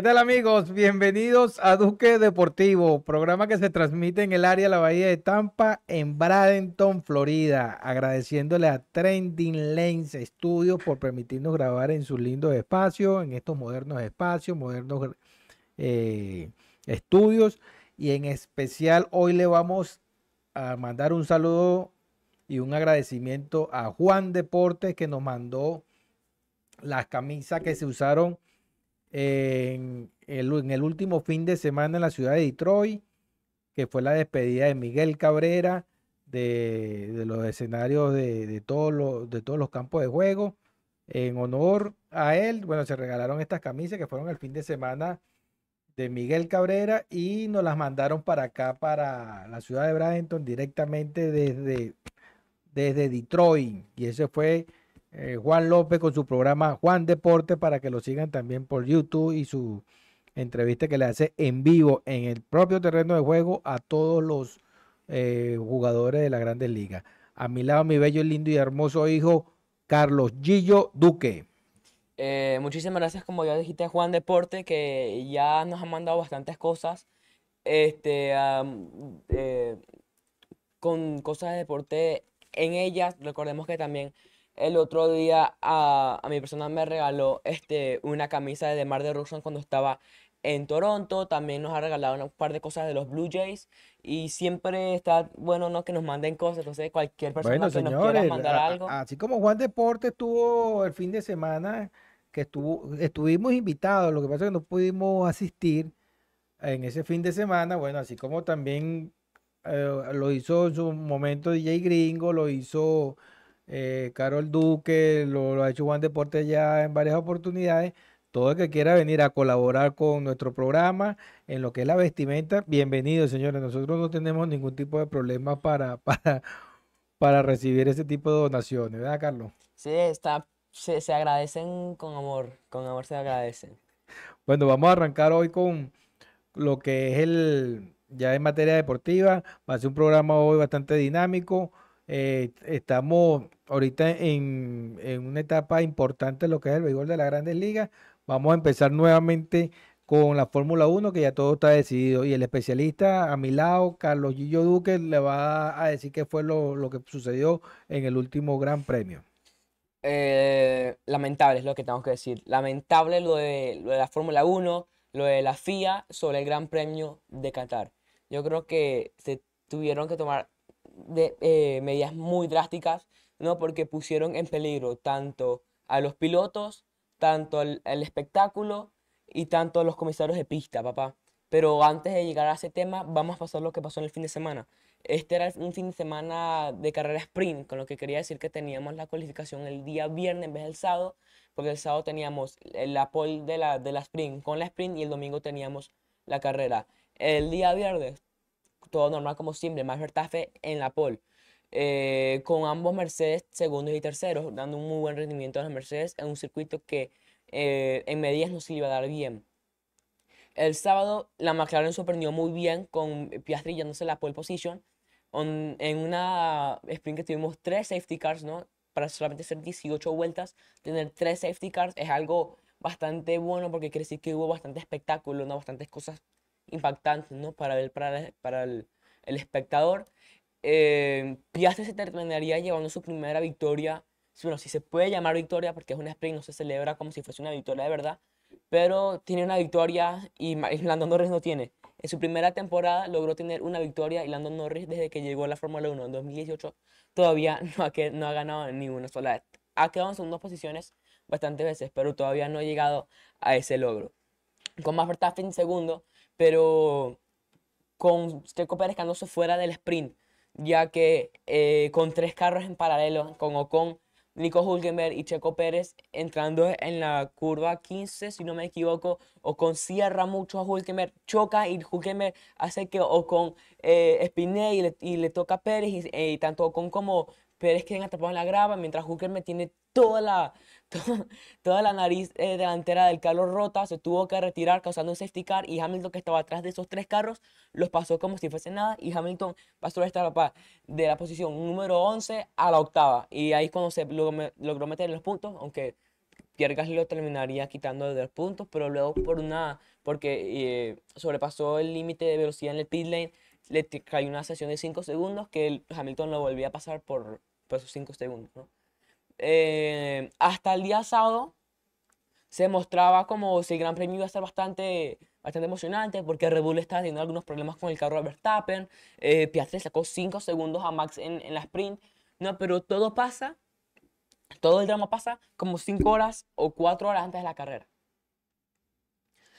¿Qué tal amigos? Bienvenidos a Duque Deportivo, programa que se transmite en el área de la Bahía de Tampa, en Bradenton, Florida. Agradeciéndole a Trending Lens Studios por permitirnos grabar en sus lindos espacios, en estos modernos espacios, modernos eh, estudios. Y en especial hoy le vamos a mandar un saludo y un agradecimiento a Juan Deportes que nos mandó las camisas que se usaron en el, último fin de semana en la ciudad de Detroit, que fue la despedida de Miguel Cabrera de, los escenarios de, todos los, de todos los campos de juego. En honor a él, bueno, se regalaron estas camisas que fueron el fin de semana de Miguel Cabrera y nos las mandaron para acá, para la ciudad de Bradenton, directamente desde, desde Detroit. Y ese fue eh, Juan López con su programa Juan Deporte para que lo sigan también por YouTube y su entrevista que le hace en vivo en el propio terreno de juego a todos los eh, jugadores de la Grandes Ligas. A mi lado, mi bello, lindo y hermoso hijo, Carlos Gillo Duque. Eh, muchísimas gracias, como ya dijiste, Juan Deporte, que ya nos ha mandado bastantes cosas. Este, con cosas de deporte en ellas, recordemos que también el otro día a, mi persona me regaló este, una camisa de Mar de Rosen cuando estaba en Toronto. También nos ha regalado un par de cosas de los Blue Jays. Y siempre está bueno ¿no? que nos manden cosas. Entonces, cualquier persona que nos quiera mandar algo. Así como Juan Deporte estuvo el fin de semana, que estuvo, estuvimos invitados. Lo que pasa es que no pudimos asistir en ese fin de semana. Bueno, así como también eh, lo hizo en su momento DJ Gringo, lo hizo eh, Carol Duque, lo, ha hecho Juan Deporte ya en varias oportunidades. Todo el que quiera venir a colaborar con nuestro programa en lo que es la vestimenta, bienvenido, señores. Nosotros no tenemos ningún tipo de problema para, para, para recibir ese tipo de donaciones, ¿verdad, Carlos? Sí, está, se, se agradecen con amor, con amor se agradecen. Bueno, vamos a arrancar hoy con lo que es el, ya en materia deportiva. Va a ser un programa hoy bastante dinámico. Eh, estamos ahorita en, una etapa importante lo que es el béisbol de las grandes ligas. Vamos a empezar nuevamente con la Fórmula 1, que ya todo está decidido. Y el especialista a mi lado, Carlos Gillo Duque, le va a decir qué fue lo, que sucedió en el último Gran Premio. Eh, lamentable es lo que tengo que decir. Lamentable lo de, lo de la Fórmula 1, lo de la FIA sobre el Gran Premio de Qatar. Yo creo que se tuvieron que tomar de, eh, medidas muy drásticas, ¿no? Porque pusieron en peligro tanto a los pilotos, tanto al, espectáculo y tanto a los comisarios de pista, papá. Pero antes de llegar a ese tema, vamos a pasar lo que pasó en el fin de semana. Este era un fin de semana de carrera sprint, con lo que quería decir que teníamos la cualificación el día viernes en vez del sábado, porque el sábado teníamos la pole de la, de la sprint con la sprint y el domingo teníamos la carrera. El día viernes todo normal como siempre, Max Verstappen en la pole. Eh, con ambos Mercedes segundos y terceros, dando un muy buen rendimiento a los Mercedes en un circuito que eh, en medidas no se iba a dar bien. El sábado la McLaren sorprendió muy bien con Piastri yéndose la pole position. en una sprint que tuvimos tres safety cars, ¿no? Para solamente hacer 18 vueltas, tener tres safety cars es algo bastante bueno porque quiere decir que hubo bastante espectáculo, ¿no? Bastantes cosas impactante ¿no? para, el, para, para el, el espectador. Eh, Piastri se terminaría llevando su primera victoria. Bueno, si se puede llamar victoria porque es una sprint, no se celebra como si fuese una victoria de verdad. Pero tiene una victoria y Lando Norris no tiene. En su primera temporada logró tener una victoria y Lando Norris desde que llegó a la Fórmula 1 en 2018 todavía no ha, no ha ganado ni una sola. Ha quedado en segundas posiciones bastantes veces, pero todavía no ha llegado a ese logro. Con Max Verstappen segundo, pero con Checo Pérez quedándose fuera del sprint, ya que eh, con tres carros en paralelo, con Ocon, Nico Hulkenberg y Checo Pérez entrando en la curva 15, si no me equivoco, Ocon cierra mucho a Hulkenberg, choca y Hulkenberg hace que Ocon eh, espine y le, toca a Pérez y, eh, y tanto Ocon como Pérez quedan atrapados en la grava, mientras Hulkenberg tiene toda la, toda, la nariz eh, delantera del carro rota, se tuvo que retirar causando un safety car y Hamilton que estaba atrás de esos tres carros los pasó como si fuese nada y Hamilton pasó esta etapa de la posición número 11 a la octava. Y ahí cuando se logró, meter en los puntos, aunque Pierre Gasly lo terminaría quitando de dos puntos, pero luego por una, porque eh, sobrepasó el límite de velocidad en el pit lane, le cayó una sesión de 5 segundos que Hamilton lo volvía a pasar por, esos 5 segundos. ¿no? Eh, hasta el día sábado se mostraba como si el Gran Premio iba a ser bastante, bastante emocionante porque Red Bull estaba teniendo algunos problemas con el carro de Verstappen. Eh, Piastri sacó 5 segundos a Max en, en la sprint. No, pero todo pasa, todo el drama pasa como 5 horas o 4 horas antes de la carrera.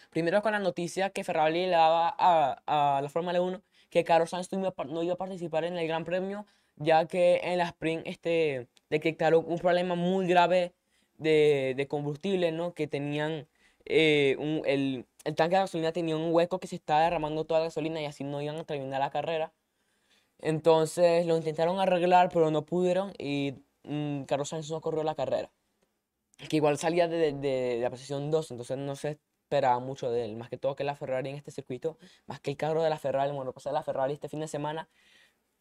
Primero con la noticia que Ferrari le daba a, a la Fórmula 1 que Carlos Sainz no iba a participar en el Gran Premio ya que en la sprint este, detectaron un problema muy grave de, de combustible, ¿no? Que tenían eh, el, el, tanque de gasolina tenía un hueco que se estaba derramando toda la gasolina y así no iban a terminar la carrera. Entonces lo intentaron arreglar, pero no pudieron y mm, Carlos Sainz no corrió la carrera. Que igual salía de, de, la posición 2, entonces no se esperaba mucho de él. Más que todo que la Ferrari en este circuito, más que el carro de la Ferrari, bueno, pasé la Ferrari este fin de semana,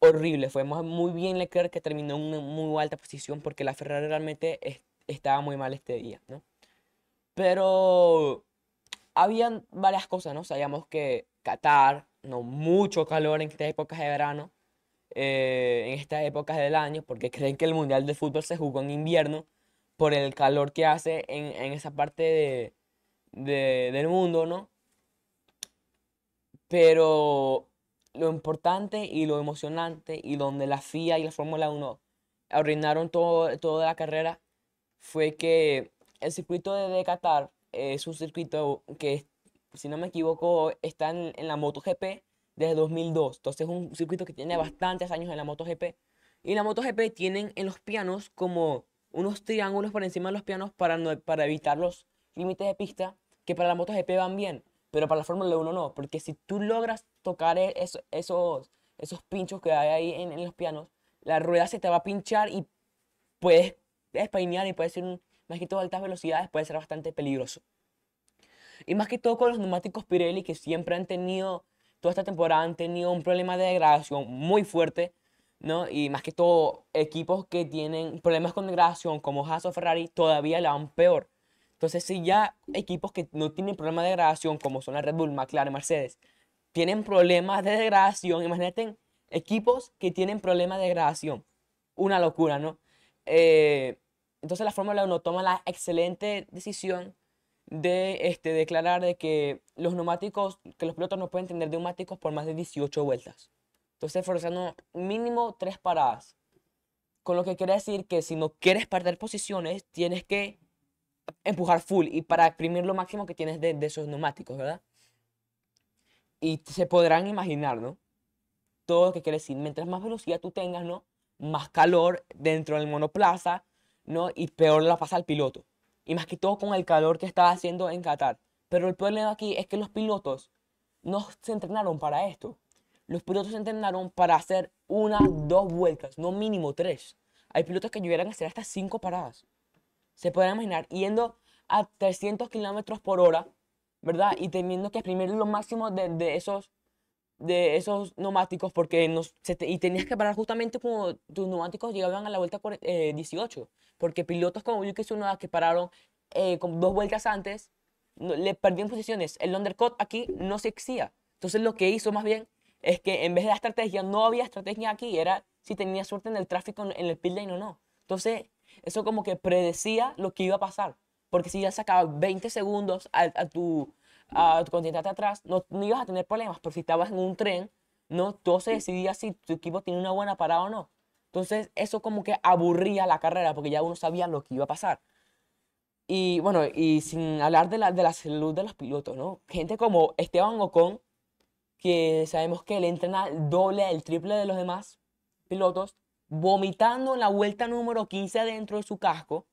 horrible. Fue muy bien Leclerc que terminó en una muy alta posición porque la Ferrari realmente estaba muy mal este día, ¿no? Pero habían varias cosas, ¿no? Sabíamos que Qatar, no mucho calor en estas épocas de verano, eh, en estas épocas del año, porque creen que el Mundial de Fútbol se jugó en invierno por el calor que hace en, en esa parte de, de, del mundo, ¿no? Pero lo importante y lo emocionante y donde la FIA y la Fórmula 1 arruinaron todo, toda la carrera fue que el circuito de Qatar es un circuito que, si no me equivoco, está en, en la MotoGP desde 2002. Entonces es un circuito que tiene bastantes años en la MotoGP. Y la MotoGP tienen en los pianos como unos triángulos por encima de los pianos para, no, para evitar los límites de pista que para la MotoGP van bien pero para la Fórmula 1 no, porque si tú logras tocar e, esos, esos pinchos que hay ahí en, los pianos, la rueda se te va a pinchar y puedes despeinear y puede ser, un, más que todo a altas velocidades, puede ser bastante peligroso. Y más que todo con los neumáticos Pirelli que siempre han tenido, toda esta temporada han tenido un problema de degradación muy fuerte, ¿no? Y más que todo equipos que tienen problemas con degradación como Haas o Ferrari todavía la van peor. Entonces, si ya equipos que no tienen problemas de degradación, como son la Red Bull, McLaren, Mercedes, tienen problemas de degradación, imagínate equipos que tienen problemas de degradación. Una locura, ¿no? Eh, entonces la Fórmula 1 toma la excelente decisión de este, declarar de que los neumáticos, que los pilotos no pueden tener neumáticos por más de 18 vueltas. Entonces forzando mínimo tres paradas. Con lo que quiere decir que si no quieres perder posiciones, tienes que empujar full y para exprimir lo máximo que tienes de, esos neumáticos, ¿verdad? Y se podrán imaginar, ¿no? Todo lo que quiere decir, mientras más velocidad tú tengas, ¿no? Más calor dentro del monoplaza, ¿no? Y peor la pasa al piloto. Y más que todo con el calor que estaba haciendo en Qatar. Pero el problema aquí es que los pilotos no se entrenaron para esto. Los pilotos se entrenaron para hacer una, dos vueltas, no mínimo tres. Hay pilotos que llegaran a hacer hasta cinco paradas se pueden imaginar, yendo a 300 kilómetros por hora, ¿verdad? Y teniendo que exprimir lo máximo de, de esos de esos neumáticos porque nos, y tenías que parar justamente como tus neumáticos llegaban a la vuelta 18 eh, porque pilotos como Yuki Tsunoda que pararon eh, con dos vueltas antes le perdían posiciones. El undercut aquí no se exía entonces lo que hizo más bien es que en vez de la estrategia no había estrategia aquí era si tenía suerte en el tráfico en el pit lane o no. Entonces eso como que predecía lo que iba a pasar. Porque si ya sacabas 20 segundos a, tu, a tu contrincante atrás, no, no, ibas a tener problemas. Pero si estabas en un tren, no, todo se decidía si tu equipo tiene una buena parada o no. Entonces, eso como que aburría la carrera porque ya uno sabía lo que iba a pasar. Y bueno, y sin hablar de la, de la salud de los pilotos, ¿no? Gente como Esteban Ocon, que sabemos que él entrena el doble, el triple de los demás pilotos, vomitando en la vuelta número 15 dentro de su casco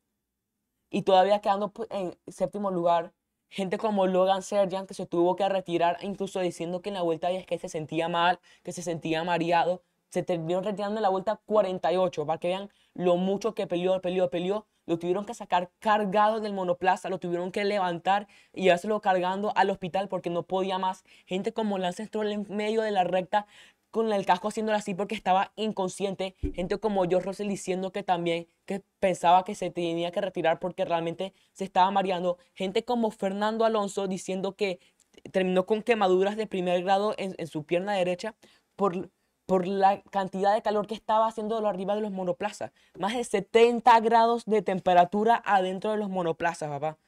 y todavía quedando pues, en séptimo lugar. Gente como Logan Sergian que se tuvo que retirar, incluso diciendo que en la vuelta 10 que se sentía mal, que se sentía mareado. Se terminó retirando en la vuelta 48 para que vean lo mucho que peleó, peleó, peleó. Lo tuvieron que sacar cargado del monoplaza, lo tuvieron que levantar y llevárselo cargando al hospital porque no podía más. Gente como Lance Stroll en medio de la recta con el casco haciéndolo así porque estaba inconsciente. Gente como George Russell diciendo que también que pensaba que se tenía que retirar porque realmente se estaba mareando. Gente como Fernando Alonso diciendo que terminó con quemaduras de primer grado en, en su pierna derecha por, por la cantidad de calor que estaba haciendo arriba de los monoplazas. Más de 70 grados de temperatura adentro de los monoplazas, papá.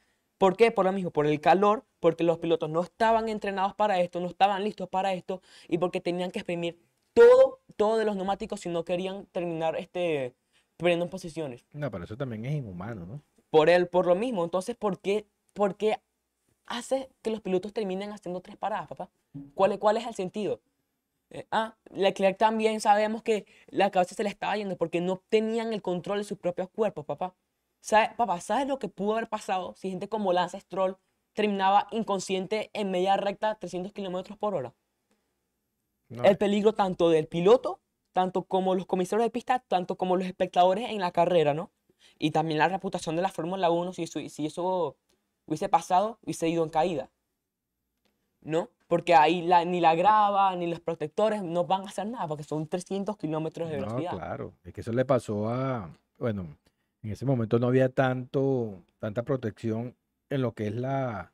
¿Por qué? Por lo mismo, por el calor, porque los pilotos no estaban entrenados para esto, no estaban listos para esto y porque tenían que exprimir todo, todo de los neumáticos si no querían terminar este, perdiendo en posiciones. No, pero eso también es inhumano, ¿no? Por, el, por lo mismo, entonces, ¿por qué, por qué hace que los pilotos terminen haciendo tres paradas, papá? ¿Cuál, cuál es el sentido? Eh, ah, Leclerc también sabemos que la cabeza se le estaba yendo porque no tenían el control de sus propios cuerpos, papá. ¿Sabe, papá, ¿sabes lo que pudo haber pasado si gente como Lance Stroll terminaba inconsciente en media recta 300 kilómetros por hora? No, El peligro tanto del piloto, tanto como los comisarios de pista, tanto como los espectadores en la carrera, ¿no? Y también la reputación de la Fórmula 1, si eso, si eso hubiese pasado, hubiese ido en caída. ¿No? Porque ahí la- ni la grava, ni los protectores no van a hacer nada, porque son 300 kilómetros de no, velocidad. claro. Es que eso le pasó a, bueno, en ese momento no había tanto, tanta protección en lo que es la,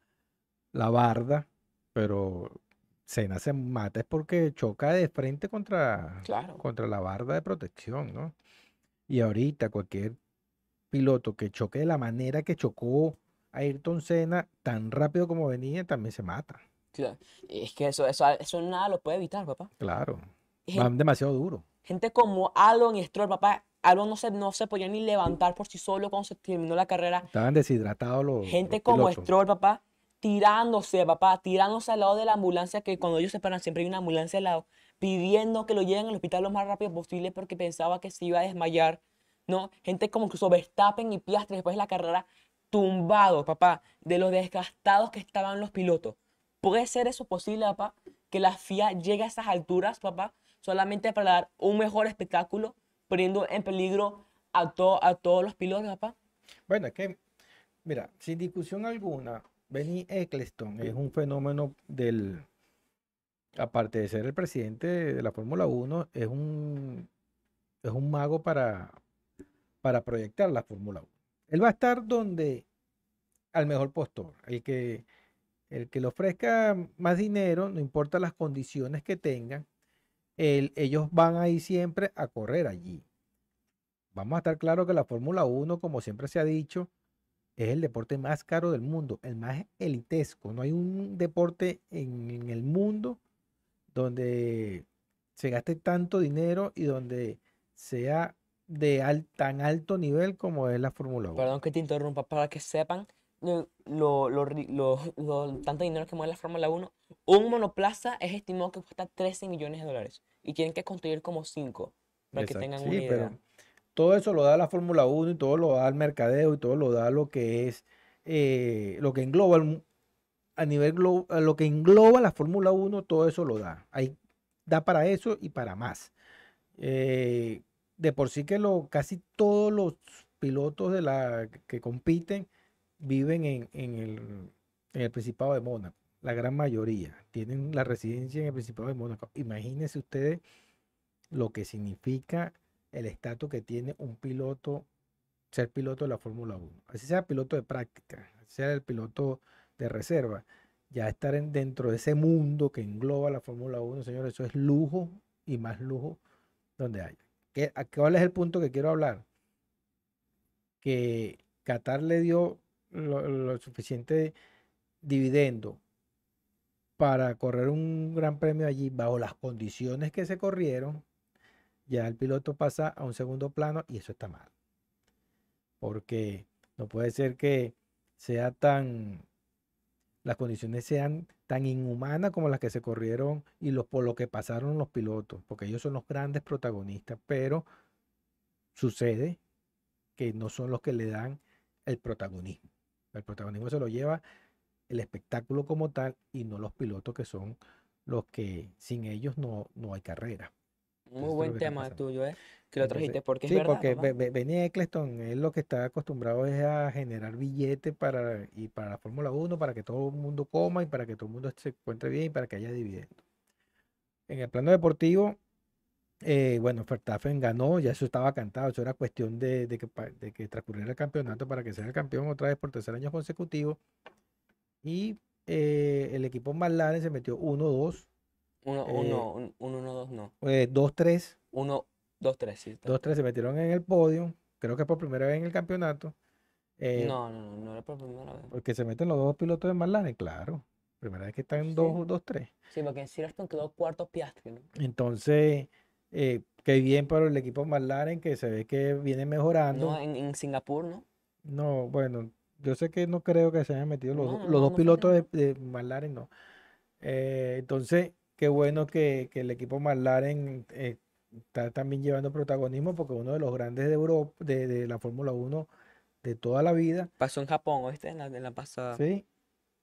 la barda, pero Senna se mata es porque choca de frente contra, Claro. contra la barda de protección, ¿no? Y ahorita cualquier piloto que choque de la manera que chocó a Ayrton Senna, tan rápido como venía, también se mata. Claro. Es que eso, eso, eso nada lo puede evitar, papá. Claro. Van demasiado duro. Gente como Albon y Stroll, papá. Albon no se, no se podía ni levantar por sí solo cuando se terminó la carrera. Estaban deshidratados los, Gente los como. Stroll, papá, tirándose, papá, tirándose al lado de la ambulancia, que cuando ellos se paran siempre hay una ambulancia al lado, pidiendo que lo lleven al hospital lo más rápido posible porque pensaba que se iba a desmayar, ¿no? Gente como incluso Verstappen y Piastri después de la carrera, tumbados, papá, de los desgastados que estaban los pilotos. ¿Puede ser eso posible, papá? Que la FIA llegue a esas alturas, papá, solamente para dar un mejor espectáculo, poniendo en peligro a, to- a todos los pilotos, papá. Bueno, es que, mira, sin discusión alguna, Benny Eccleston es un fenómeno del, aparte de ser el presidente de la Fórmula 1, es un, es un mago para, para proyectar la Fórmula 1. Él va a estar donde al mejor postor, el que, el que le ofrezca más dinero, no importa las condiciones que tengan, el- ellos van a ir siempre a correr allí. Vamos a estar claros que la Fórmula 1, como siempre se ha dicho, es el deporte más caro del mundo, el más elitesco. No hay un deporte en, en el mundo donde se gaste tanto dinero y donde sea de al- tan alto nivel como es la Fórmula 1. Perdón que te interrumpa, para que sepan lo, lo, lo- lo- tanto dinero que mueve la Fórmula 1. Un monoplaza es estimado que cuesta 13 millones de dólares y tienen que construir como 5 para que tengan sí, una idea. pero todo eso lo da la Fórmula 1 y todo lo da el mercadeo y todo lo da lo que es, eh, lo que engloba el a nivel glo- lo que engloba la Fórmula 1, todo eso lo da. Ahí da para eso y para más. Eh, de por sí que lo, casi todos los pilotos de la que compiten viven en, en el, en el Principado de Mónaco. La gran mayoría tienen la residencia en el Principado de Mónaco. Imagínense ustedes lo que significa el estatus que tiene un piloto, ser piloto de la Fórmula 1. Así sea piloto de práctica, sea el piloto de reserva. Ya estar en- dentro de ese mundo que engloba la Fórmula 1, señores, eso es lujo y más lujo donde haya. ¿Qué, ¿Cuál es el punto que quiero hablar? Que Qatar le dio lo, lo suficiente dividendo para correr un gran premio allí bajo las condiciones que se corrieron, ya el piloto pasa a un segundo plano y eso está mal. Porque no puede ser que sea tan, las condiciones sean tan inhumanas como las que se corrieron y los, por lo que pasaron los pilotos, porque ellos son los grandes protagonistas, pero sucede que no son los que le dan el protagonismo. El protagonismo se lo lleva el espectáculo como tal y no los pilotos que son los que sin ellos no, no hay carrera. Muy buen tema tuyo, ¿eh? Que lo Entonces, trajiste porque es sí, verdad, porque Be- Benny Eccleston es lo que está acostumbrado es a generar billetes para, y para la Fórmula 1, para que todo el mundo coma y para que todo el mundo se encuentre bien y para que haya dividendos. en el plano deportivo, eh, bueno, Verstappen ganó, ya eso estaba cantado, eso era cuestión de, de que, de que transcurriera el campeonato para que sea el campeón otra vez por tercer año consecutivo. Y eh, el equipo McLaren se metió 1-2, Uno, eh, uno, un- uno, uno, dos, no. eh, 2-3, Uno, dos, tres, sí. está. 2-3 se metieron en el podio, creo que por primera vez en el campeonato. eh, No, no, no, no era por primera vez. Porque se meten los dos pilotos de McLaren, claro. Primera vez que están Sí. 2-3. Sí, porque en Silverstone quedó cuarto Piastri, ¿no? Entonces, eh, qué bien para el equipo McLaren que se ve que viene mejorando. No, en, en Singapur, ¿no? No, bueno, yo sé que no creo que se hayan metido los, No, no, los no, dos no pilotos de, de McLaren, no. Eh, entonces, qué bueno que, que el equipo McLaren eh, está también llevando protagonismo porque uno de los grandes de Europa, de, de la Fórmula 1 de toda la vida, Pasó en Japón, ¿oíste? En la, en la pasada. ¿sí?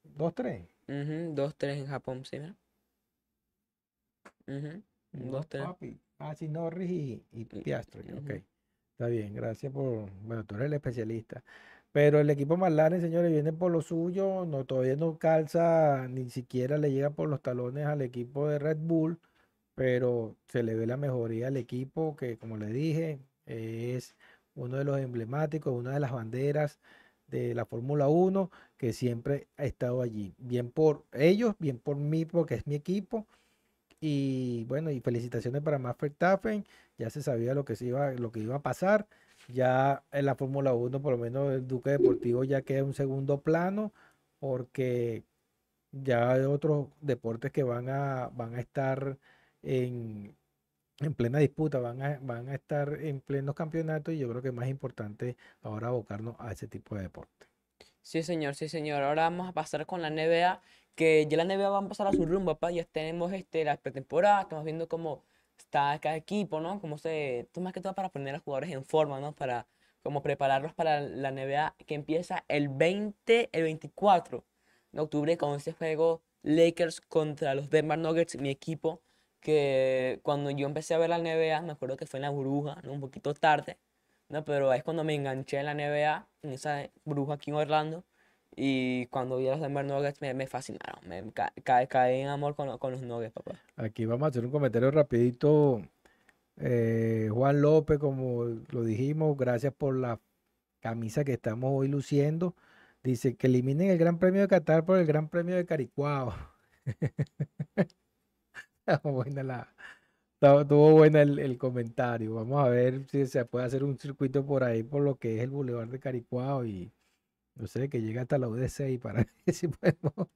2-3. Ujú, dos, tres en Japón, sí, mira. Ujú, No, Dos, tres. papi. Ah, sí, Norris y, y Piastri. Ok. ujú. Está bien, gracias por. Bueno, tú eres el especialista. Pero el equipo McLaren, señores, viene por lo suyo. No, todavía no calza, ni siquiera le llega por los talones al equipo de Red Bull. Pero se le ve la mejoría al equipo, que como le dije, es uno de los emblemáticos, una de las banderas de la Fórmula 1, que siempre ha estado allí. Bien por ellos, bien por mí, porque es mi equipo. Y bueno, y felicitaciones para Max Verstappen. Ya se sabía lo que se iba, lo que iba a pasar. Ya en la Fórmula 1, por lo menos el Duque Deportivo ya queda en un segundo plano, porque ya hay otros deportes que van a, van a estar en, en plena disputa, van a, van a estar en plenos campeonatos y yo creo que es más importante ahora abocarnos a ese tipo de deporte. Sí, señor, sí, señor. Ahora vamos a pasar con la NBA, que ya la NBA va a empezar a su rumbo, papá. Ya tenemos este, la pretemporada, estamos viendo cómo está cada equipo, ¿no? Cómo se... Esto más que todo para poner a los jugadores en forma, ¿no? Para como prepararlos para la NBA que empieza el 20, el 24 de octubre con ese juego Lakers contra los Denver Nuggets, mi equipo, que cuando yo empecé a ver la NBA, me acuerdo que fue en la burbuja, ¿no? Un poquito tarde, ¿no? Pero es cuando me enganché en la NBA, en esa burbuja aquí en Orlando. Y cuando vi a los Denver Nuggets me, fascinaron. Me ca- ca- caí en amor con, con los Nuggets, papá. Aquí vamos a hacer un comentario rapidito. Eh, Juan López, como lo dijimos, gracias por la camisa que estamos hoy luciendo. Dice que eliminen el Gran Premio de Qatar por el Gran Premio de Caricuao. Estuvo buena la, estuvo buena el, el comentario. Vamos a ver si se puede hacer un circuito por ahí, por lo que es el Boulevard de Caricuao no sé, que llegue hasta la UDC y para ver si podemos,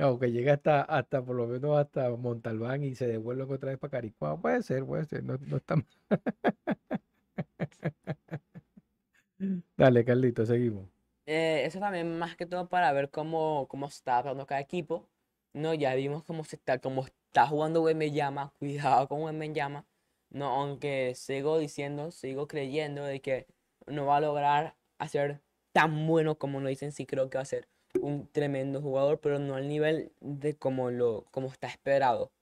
o que llegue hasta, hasta por lo menos hasta Montalbán y se devuelvan otra vez para Caricuao. Puede ser, puede ser, no, no está mal. Dale, Carlito, seguimos. Eh, eso también más que todo para ver cómo, cómo está jugando cada equipo. No, ya vimos cómo se está, cómo está jugando Wembanyama. Cuidado con Wembanyama. No, aunque sigo diciendo, sigo creyendo de que no va a lograr hacer tan bueno como lo dicen. Sí creo que va a ser un tremendo jugador, pero no al nivel de como lo, como está esperado.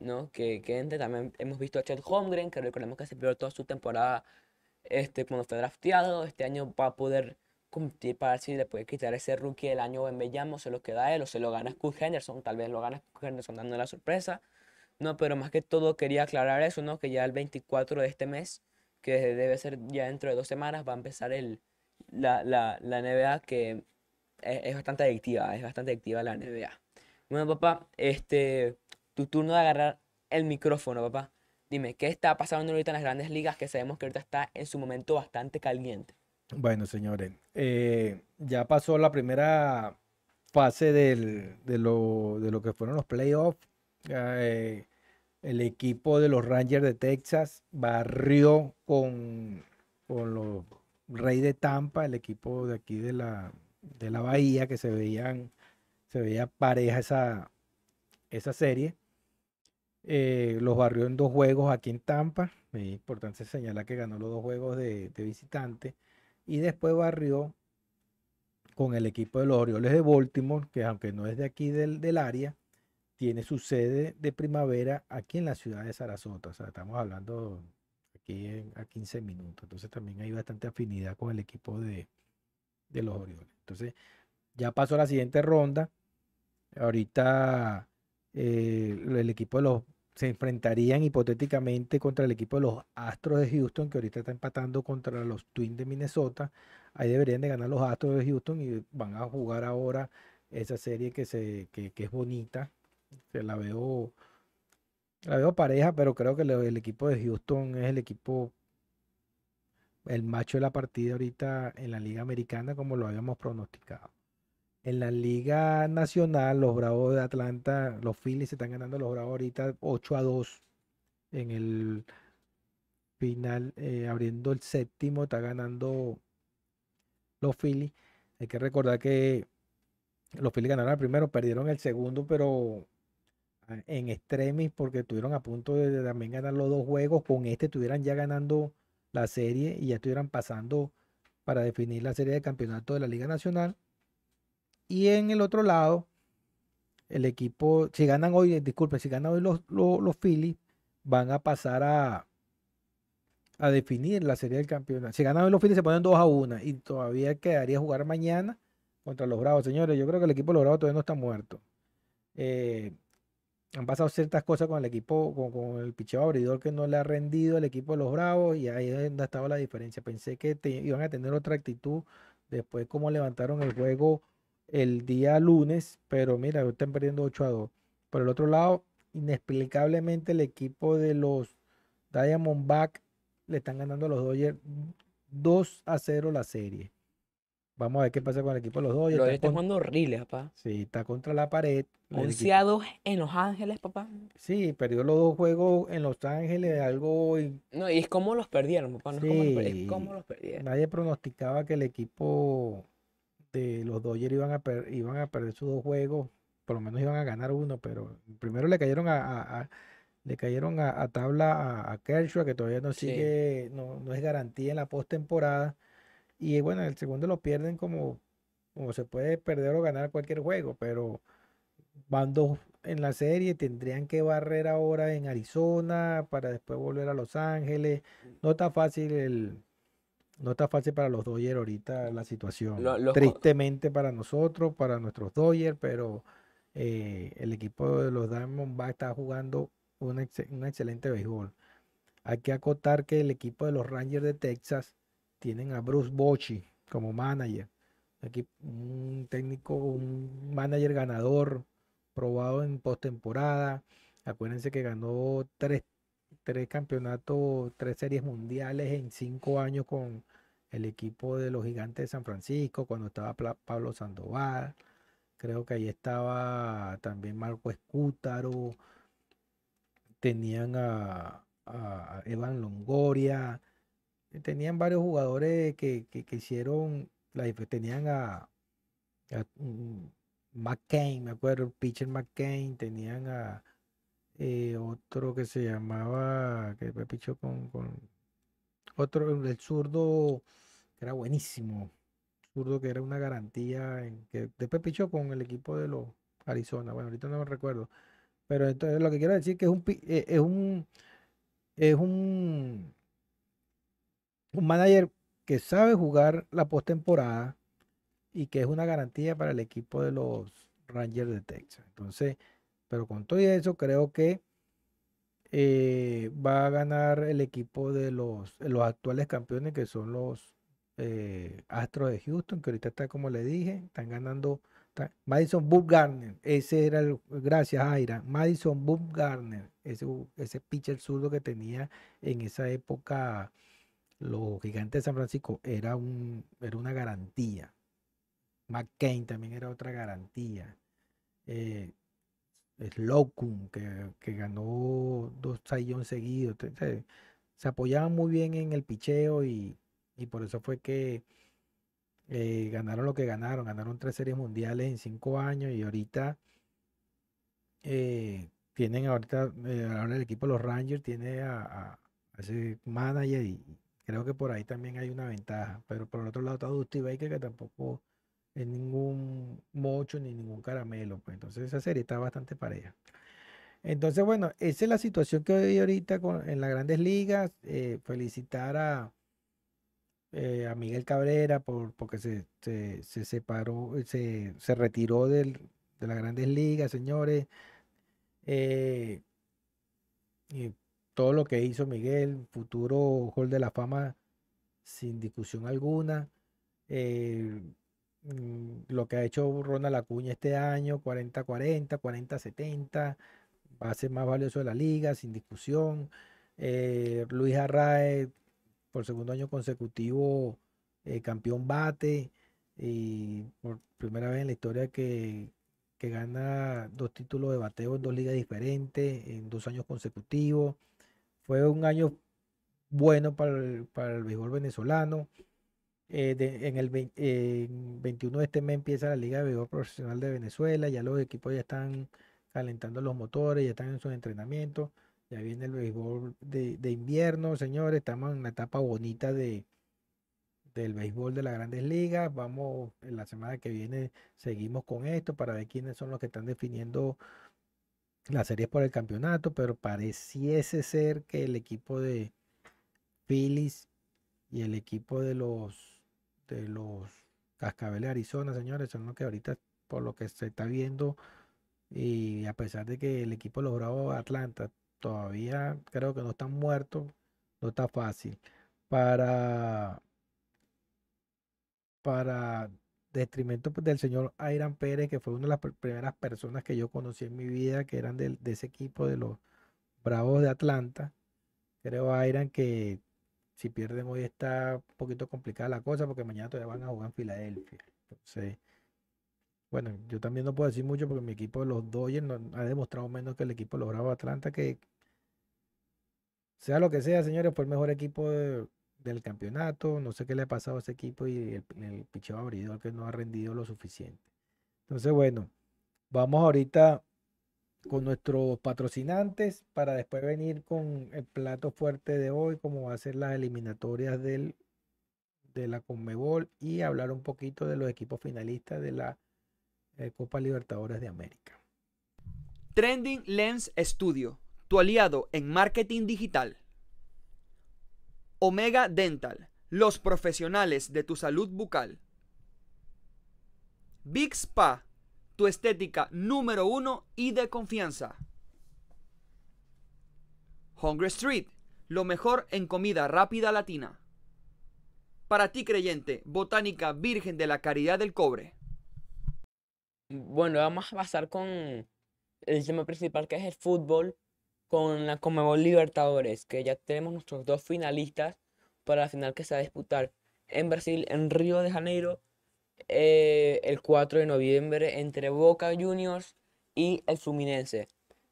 ¿No? Que, que también hemos visto a Chet Holmgren, que recordemos que se perdió toda su temporada este, cuando fue drafteado. Este año va a poder competir para ver si le puede quitar ese rookie del año en Bellamo, se lo queda él o se lo gana Scoot Henderson, tal vez lo gana Scoot Henderson dando la sorpresa. No, pero más que todo quería aclarar eso, ¿no? Que ya el 24 de este mes, que debe ser ya dentro de dos semanas, va a empezar el, la, la, la NBA que es, es bastante adictiva, es bastante adictiva la NBA. Bueno, papá, este, tu turno de agarrar el micrófono, papá. Dime, ¿qué está pasando ahorita en las grandes ligas que sabemos que ahorita está en su momento bastante caliente? Bueno, señores, eh, ya pasó la primera fase del- de, lo, de lo que fueron los playoffs. Eh, el equipo de los Rangers de Texas barrió con, con los Reyes de Tampa, el equipo de aquí de la, de la Bahía, que se veían, se veía pareja esa, esa serie. Eh, los barrió en dos juegos aquí en Tampa. Es importante señalar que ganó los dos juegos de, de visitante. Y después barrió con el equipo de los Orioles de Baltimore, que aunque no es de aquí del, del área, tiene su sede de primavera aquí en la ciudad de Sarasota. O sea, estamos hablando aquí en- a 15 minutos. Entonces también hay bastante afinidad con el equipo de, de los Orioles. Entonces, ya pasó la siguiente ronda. Ahorita eh, el equipo de los se enfrentarían hipotéticamente contra el equipo de los Astros de Houston, que ahorita está empatando contra los Twins de Minnesota. Ahí deberían de ganar los Astros de Houston y van a jugar ahora esa serie que, se, que, es bonita. Se la veo, la veo pareja, pero creo que el equipo de Houston es el equipo, el macho de la partida ahorita en la Liga Americana, como lo habíamos pronosticado. En la Liga Nacional, los Bravos de Atlanta, los Phillies se están ganando los Bravos ahorita 8 a 2 en el final, eh, abriendo el séptimo, está ganando los Phillies. Hay que recordar que los Phillies ganaron el primero, perdieron el segundo, pero en extremis porque estuvieron a punto de también ganar los dos juegos. Con este estuvieran ya ganando la serie y ya estuvieran pasando para definir la serie de campeonato de la Liga Nacional. Y en el otro lado, el equipo, si ganan hoy, disculpen, si ganan hoy los, los, Phillies, van a pasar a, a definir la serie del campeonato. Si ganan hoy los Phillies, se ponen 2 a 1 y todavía quedaría jugar mañana contra los Bravos. Señores, yo creo que el equipo de los Bravos todavía no está muerto. Eh, han pasado ciertas cosas con el equipo, con, el picheo abridor que no le ha rendido el equipo de los Bravos y ahí es donde ha estado la diferencia. Pensé que iban a tener otra actitud después como levantaron el juego el día lunes, pero mira, están perdiendo 8 a 2. Por el otro lado, inexplicablemente el equipo de los Diamondback le están ganando a los Dodgers 2 a 0 la serie. Vamos a ver qué pasa con el equipo de los Dodgers. Los está jugando horrible, papá. Sí, está contra la pared. 11 a 2 en Los Ángeles, papá. Sí, perdió los dos juegos en Los Ángeles, algo... No, y es como los perdieron, papá. No es, es como los perdieron. Nadie pronosticaba que el equipo los Dodgers iban a, iban a perder sus dos juegos, por lo menos iban a ganar uno, pero primero le cayeron a, le cayeron a, tabla a, Kershaw, que todavía no sigue, no, no, es garantía en la postemporada. Y bueno, el segundo lo pierden como, como se puede perder o ganar cualquier juego, pero van dos en la serie, tendrían que barrer ahora en Arizona para después volver a Los Ángeles. No está fácil el, no está fácil para los Dodgers ahorita la situación. Tristemente para nosotros, para nuestros Dodgers, pero eh, el equipo de los Diamondbacks está jugando un, excelente béisbol. Hay que acotar que el equipo de los Rangers de Texas tienen a Bruce Bochy como manager. Aquí un técnico, un manager ganador, probado en postemporada. Acuérdense que ganó tres tres campeonatos, tres series mundiales en cinco años con el equipo de los gigantes de San Francisco, cuando estaba Pablo Sandoval. Creo que ahí estaba también Marco Escútaro. Tenían a, Evan Longoria. Tenían varios jugadores que, hicieron, la, tenían a, mm, McCain, me acuerdo, el pitcher McCain, tenían a eh, otro que se llamaba, que me pichó con, otro, el zurdo, que era buenísimo, zurdo que era una garantía, en, que después pichó con el equipo de los Arizona, bueno, ahorita no me recuerdo, pero entonces lo que quiero decir que es un, eh, es un, es un, un manager que sabe jugar la postemporada y que es una garantía para el equipo de los Rangers de Texas. Entonces, pero con todo eso, creo que eh, va a ganar el equipo de los, los actuales campeones, que son los eh, Astros de Houston, que ahorita está, como le dije, están ganando. Madison Bumgarner, ese era el, gracias Aira, Madison Bumgarner, ese, ese pitcher zurdo que tenía en esa época los gigantes de San Francisco, era, un, era una garantía. McCain también era otra garantía. Eh, Slocum, que, que ganó dos Sayón seguidos. Se, apoyaban muy bien en el picheo y, por eso fue que eh, ganaron lo que ganaron. Ganaron tres series mundiales en cinco años y ahorita eh, tienen ahorita, ahora el equipo de los Rangers tiene a, ese manager y creo que por ahí también hay una ventaja. Pero por el otro lado está Dusty Baker que tampoco en ningún mocho ni ningún caramelo. Pues entonces esa serie está bastante pareja. Entonces, bueno, esa es la situación que hoy ahorita con, en las grandes ligas. Eh, felicitar a, eh, a Miguel Cabrera por, porque se, se, separó, se, se retiró del, de las grandes ligas, señores. Eh, y todo lo que hizo Miguel, futuro Hall de la Fama sin discusión alguna. Eh, mm, lo que ha hecho Ronald Acuña este año, 40-40, 40-70, va a ser más valioso de la liga, sin discusión. Eh, Luis Arrae, por segundo año consecutivo, eh, campeón bate, y por primera vez en la historia que, que gana dos títulos de bateo en dos ligas diferentes, en dos años consecutivos. Fue un año bueno para el, para béisbol venezolano. Eh, en el 21 de este mes empieza la Liga de Béisbol Profesional de Venezuela, ya los equipos ya están calentando los motores, ya están en sus entrenamientos, ya viene el béisbol de, de invierno, señores, estamos en la etapa bonita de, del béisbol de las grandes ligas. Vamos, en la semana que viene seguimos con esto para ver quiénes son los que están definiendo las series por el campeonato, pero pareciese ser que el equipo de Phillies y el equipo de los de los Cascabeles Arizona, señores, son los que ahorita por lo que se está viendo y a pesar de que el equipo de los Atlanta todavía creo que no están muertos, no está fácil. Para para detrimento pues, del señor Airan Pérez, que fue una de las primeras personas que yo conocí en mi vida, que eran de, ese equipo de los Bravos de Atlanta. Creo, Airan, que si pierden hoy está un poquito complicada la cosa, porque mañana todavía van a jugar en Filadelfia. Entonces, bueno, yo también no puedo decir mucho porque mi equipo de los Dodgers ha demostrado menos que el equipo de los Bravos de Atlanta, que sea lo que sea, señores, fue el mejor equipo de, del campeonato. No sé qué le ha pasado a ese equipo y el, el picheo abridor que no ha rendido lo suficiente. Entonces, bueno, vamos ahorita con nuestros patrocinantes para después venir con el plato fuerte de hoy, como va a ser las eliminatorias del, de la Conmebol y hablar un poquito de los equipos finalistas de la eh, Copa Libertadores de América. Trending Lens Studio, tu aliado en marketing digital. Omega Dental, los profesionales de tu salud bucal. Big Spa, tu estética número uno y de confianza. Hungry Street, lo mejor en comida rápida latina. Para ti creyente, Botánica Virgen de la Caridad del Cobre. Bueno, vamos a pasar con el tema principal que es el fútbol con la Conmebol Libertadores, que ya tenemos nuestros dos finalistas para la final que se va a disputar en Brasil, en Río de Janeiro, eh, el 4 de noviembre entre Boca Juniors y el Fluminense.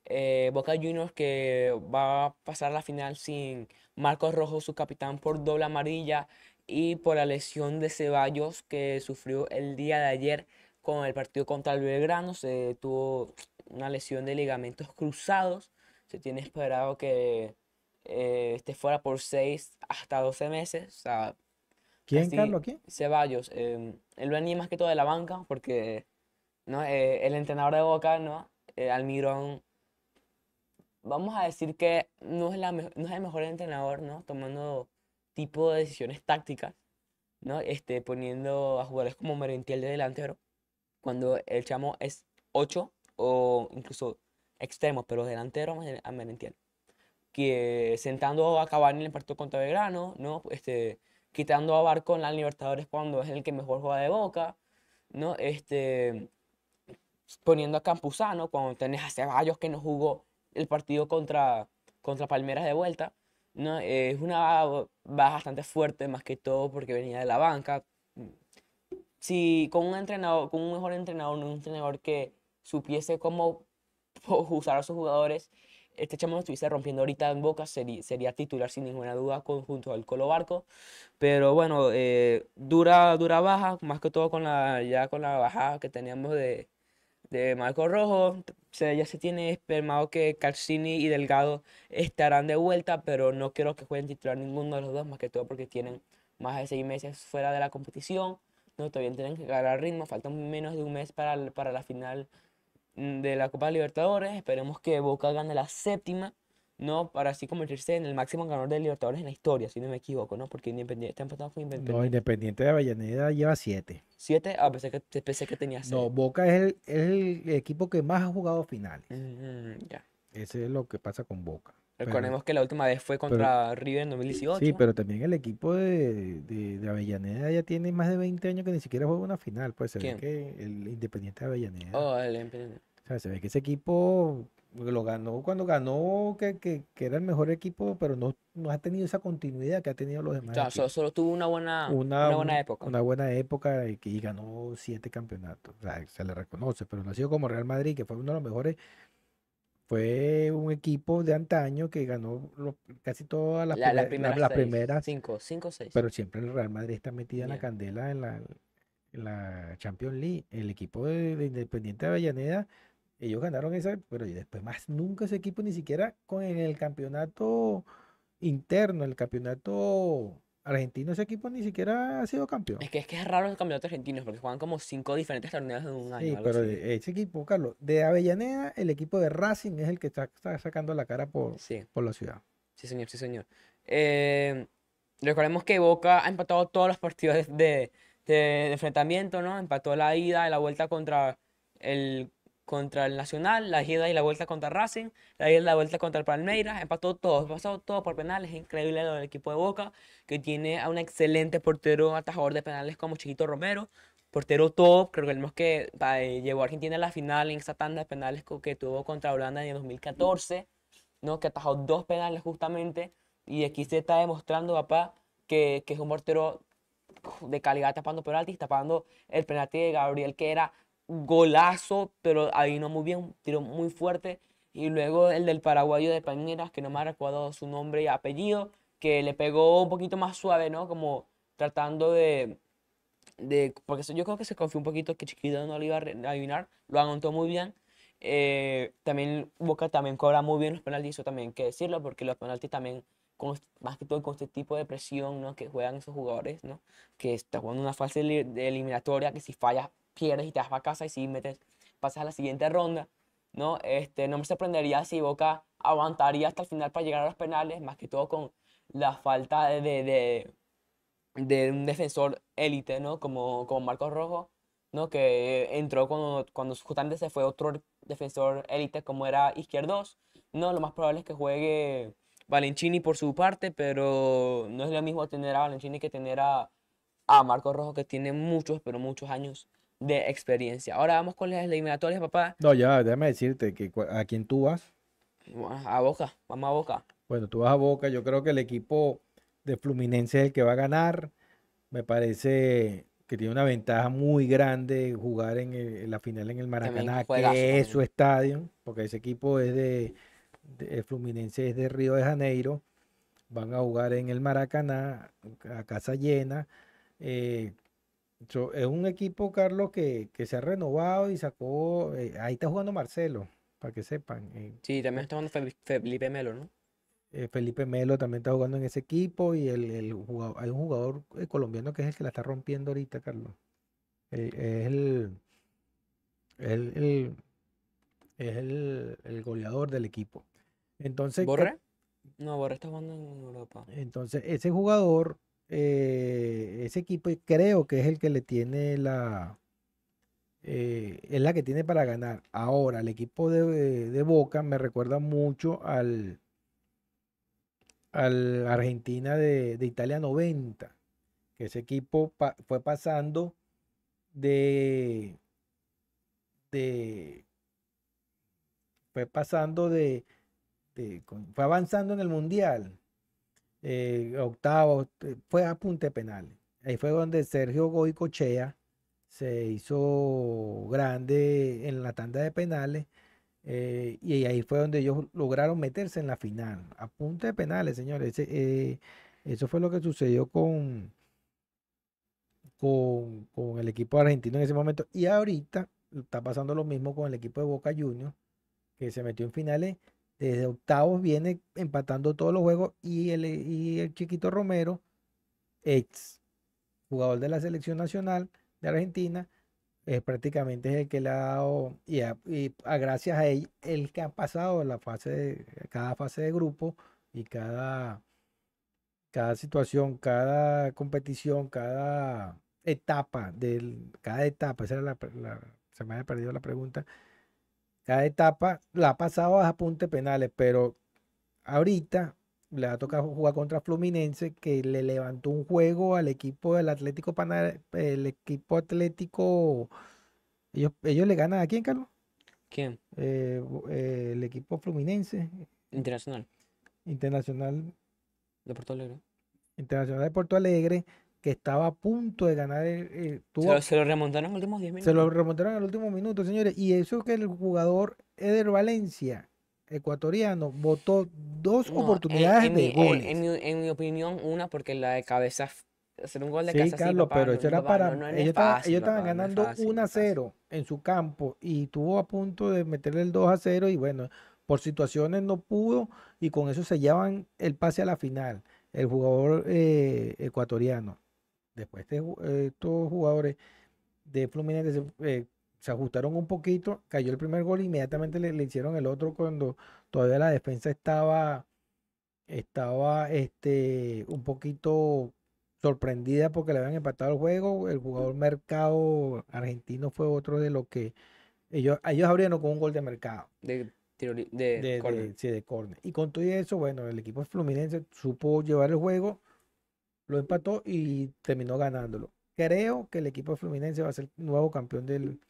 Eh, Boca Juniors que va a pasar la final sin Marcos Rojo, su capitán, por doble amarilla y por la lesión de Ceballos que sufrió el día de ayer con el partido contra el Belgrano. Se tuvo una lesión de ligamentos cruzados se tiene esperado que eh, esté fuera por 6 hasta 12 meses. O sea, ¿Quién, Carlos? ¿Quién? Ceballos. Eh, él venía más que todo de la banca porque ¿no? Eh, el entrenador de Boca, ¿no? Almirón, vamos a decir que no es, la no es el mejor entrenador, ¿no? Tomando tipo de decisiones tácticas, ¿no? Este, poniendo a jugadores como Merentiel de delantero, cuando el chamo es 8 o incluso extremos, pero delanteros a Merentiel. Que sentando a Cavani en el partido contra Belgrano, ¿no? Este, quitando a Barco en la Libertadores cuando es el que mejor juega de Boca, ¿no? Este, poniendo a Campuzano cuando tenés a Ceballos que no jugó el partido contra, contra Palmeras de vuelta, ¿no? Es una baja bastante fuerte, más que todo porque venía de la banca. Si con un entrenador, con un mejor entrenador, un entrenador que supiese cómo usar a sus jugadores, este chamo lo estuviese rompiendo ahorita en Boca, sería, sería titular sin ninguna duda junto al Colo Barco. Pero bueno, eh, dura, dura baja, más que todo con la, ya con la bajada que teníamos de, de Marco Rojo. Se, ya se tiene espermado que Calcini y Delgado estarán de vuelta, pero no quiero que jueguen titular ninguno de los dos, más que todo porque tienen más de seis meses fuera de la competición. No, todavía tienen que ganar ritmo, faltan menos de un mes para, para la final de la Copa Libertadores. Esperemos que Boca gane la séptima, ¿no? Para así convertirse en el máximo ganador de Libertadores en la historia, si no me equivoco, ¿no? Porque Independiente está empatado con Independiente. No, Independiente de Avellaneda lleva siete. ¿Siete? Ah, pensé que, pensé que tenía seis. No, Boca es el, el, equipo que más ha jugado finales. Mm, ya. Ese es lo que pasa con Boca. Pero- Recordemos que la última vez fue contra River en 2018. Sí, pero también el equipo de, de, de Avellaneda ya tiene más de 20 años que ni siquiera juega una final. Pues se ¿Quién? ve que el Independiente de Avellaneda. Oh, el Independiente. O sea, se ve que ese equipo lo ganó cuando ganó, que, que, que era el mejor equipo, pero no, no ha tenido esa continuidad que ha tenido los O demás sea, equipos. solo, solo tuvo una buena, Una, una buena época. Una buena época y ganó siete campeonatos. O sea, se le reconoce, pero no ha sido como Real Madrid, que fue uno de los mejores. Fue un equipo de antaño que ganó lo- casi todas las, La- primer- primeras las seis, primeras, Cinco, cinco seis. pero siempre el Real Madrid está metida en la candela en la, en la Champions League. El equipo de, de Independiente de Avellaneda, ellos ganaron esa, pero después más nunca ese equipo, ni siquiera con el campeonato interno, el campeonato argentino, ese equipo ni siquiera ha sido campeón. Es que, es que es raro los campeonatos argentinos porque juegan como cinco diferentes torneos en un año. Sí, pero así. ese equipo, Carlos, de Avellaneda, el equipo de Racing es el que está, está sacando la cara por, Sí, por la ciudad. sí, señor, sí, señor. Eh, recordemos que Boca ha empatado todos los partidos de, de- de enfrentamiento, ¿no? Empató la ida y la vuelta contra el, contra el Nacional, la ida y la vuelta contra Racing, la ida y la vuelta contra el Palmeiras, empató todo, pasó todo por penales, es increíble lo del equipo de Boca, que tiene a un excelente portero atajador de penales como Chiquito Romero, portero top, recordemos que va, eh, llevó a Argentina a la final en esa tanda de penales que tuvo contra Holanda en el 2014, ¿no? Que atajó dos penales justamente, y aquí se está demostrando, papá, que, que es un portero de calidad tapando penaltis, tapando el penalti de Gabriel, que era golazo, pero no muy bien, tiró muy fuerte. Y luego el del paraguayo de Palmeiras, que no me ha recordado su nombre y apellido, que le pegó un poquito más suave, ¿no? Como tratando de, de porque yo creo que se confió un poquito que Chiquito no lo iba a adivinar, lo aguantó muy bien. Eh, también Boca también cobra muy bien los penaltis, eso también hay que decirlo, porque los penaltis también, con, más que todo con este tipo de presión ¿no? que juegan esos jugadores, ¿no? que está jugando una fase de eliminatoria, que si fallas pierdes y te vas para casa y si metes, pasas a la siguiente ronda. ¿no? Este, no me sorprendería si Boca aguantaría hasta el final para llegar a los penales, más que todo con la falta de, de, de- un defensor élite, ¿no? Como, como Marcos Rojo, ¿no? Que entró cuando, cuando justamente se fue otro defensor élite como era Izquierdos, ¿no? Lo más probable es que juegue Valencini por su parte, pero no es lo mismo tener a Valencini que tener a, a Marcos Rojo, que tiene muchos, pero muchos años de experiencia. Ahora vamos con las eliminatorias, papá. No, ya, déjame decirte que a quién tú vas. A Boca, vamos a Boca. Bueno, tú vas a Boca, yo creo que el equipo de Fluminense es el que va a ganar. Me parece que tiene una ventaja muy grande jugar en, el- en la final en el Maracaná, que es su estadio, porque ese equipo es de, Fluminense es de Río de Janeiro. Van a jugar en el Maracaná, a casa llena. Eh, so- es un equipo, Carlos, que, que se ha renovado y sacó. eh, ahí está jugando Marcelo, para que sepan. eh, Sí, también está jugando Fe- Felipe Melo, ¿no? eh, Felipe Melo también está jugando en ese equipo y el, el jugador, hay un jugador colombiano que es el que la está rompiendo ahorita, Carlos. Es el, el, el- es el, el goleador del equipo. Entonces, ¿qué- ¿Borré? No, Borré está jugando en Europa. entonces ese jugador, eh, ese equipo creo que es el que le tiene la, eh, es la que tiene para ganar. Ahora, el equipo de, de Boca me recuerda mucho al, al Argentina de, de Italia 90, que ese equipo fue pasando de, de, fue pasando de, fue avanzando en el mundial, eh, octavos, eh, fue a punta de penales. Ahí fue donde Sergio Goicochea se hizo grande en la tanda de penales. eh, y ahí fue donde ellos lograron meterse en la final, a punta de penales, señores. Eh, eso fue lo que sucedió con, con el equipo argentino en ese momento. Y ahorita está pasando lo mismo con el equipo de Boca Juniors, que se metió en finales. Desde octavos viene empatando todos los juegos y el, y el Chiquito Romero, ex jugador de la selección nacional de Argentina, es prácticamente es el que le ha dado, y, a, gracias a él, el que ha pasado la fase de, cada fase de grupo y cada, cada situación, cada competición, cada etapa del, cada etapa, esa era la, la- se me había perdido la pregunta, cada etapa la ha pasado a de penales, pero ahorita le va a tocar jugar contra Fluminense, que le levantó un juego al equipo del Atlético Pana- el equipo Atlético. Ellos, ellos le ganan a quién, Carlos? ¿Quién? Eh, eh, el equipo Fluminense, Internacional. Internacional, De Porto Alegre. Internacional de Porto Alegre, que estaba a punto de ganar. el- eh, Se tuvo- lo, se lo remontaron en los últimos 10 Se minutos. lo remontaron en el último minuto, señores. Y eso que el jugador Eder Valencia, ecuatoriano, votó dos No, en- oportunidades en, de mi, en- goles. en mi, en mi opinión, una, porque la de cabeza, hacer un gol de Sí, cabeza Carlos, papá, pero eso era para. no- no es ellos estaban, fácil, ellos papá, ganando fácil, 1 a no es fácil. 0 en su campo y estuvo a punto de meterle el 2 a 0 y bueno, por situaciones no pudo y con eso se llevan el pase a la final. El jugador eh, ecuatoriano. Después este ju- eh, estos jugadores de Fluminense se, eh, se ajustaron un poquito, cayó el primer gol, inmediatamente le, le hicieron el otro cuando todavía la defensa estaba, estaba este, un poquito sorprendida porque le habían empatado el juego. El jugador mercado argentino fue otro de los que ellos, ellos abrieron con un gol de mercado, De, de, de, de- sí, de córner. Y con todo eso, bueno, el equipo Fluminense supo llevar el juego, lo empató y terminó ganándolo. Creo que el equipo Fluminense va a ser nuevo campeón del,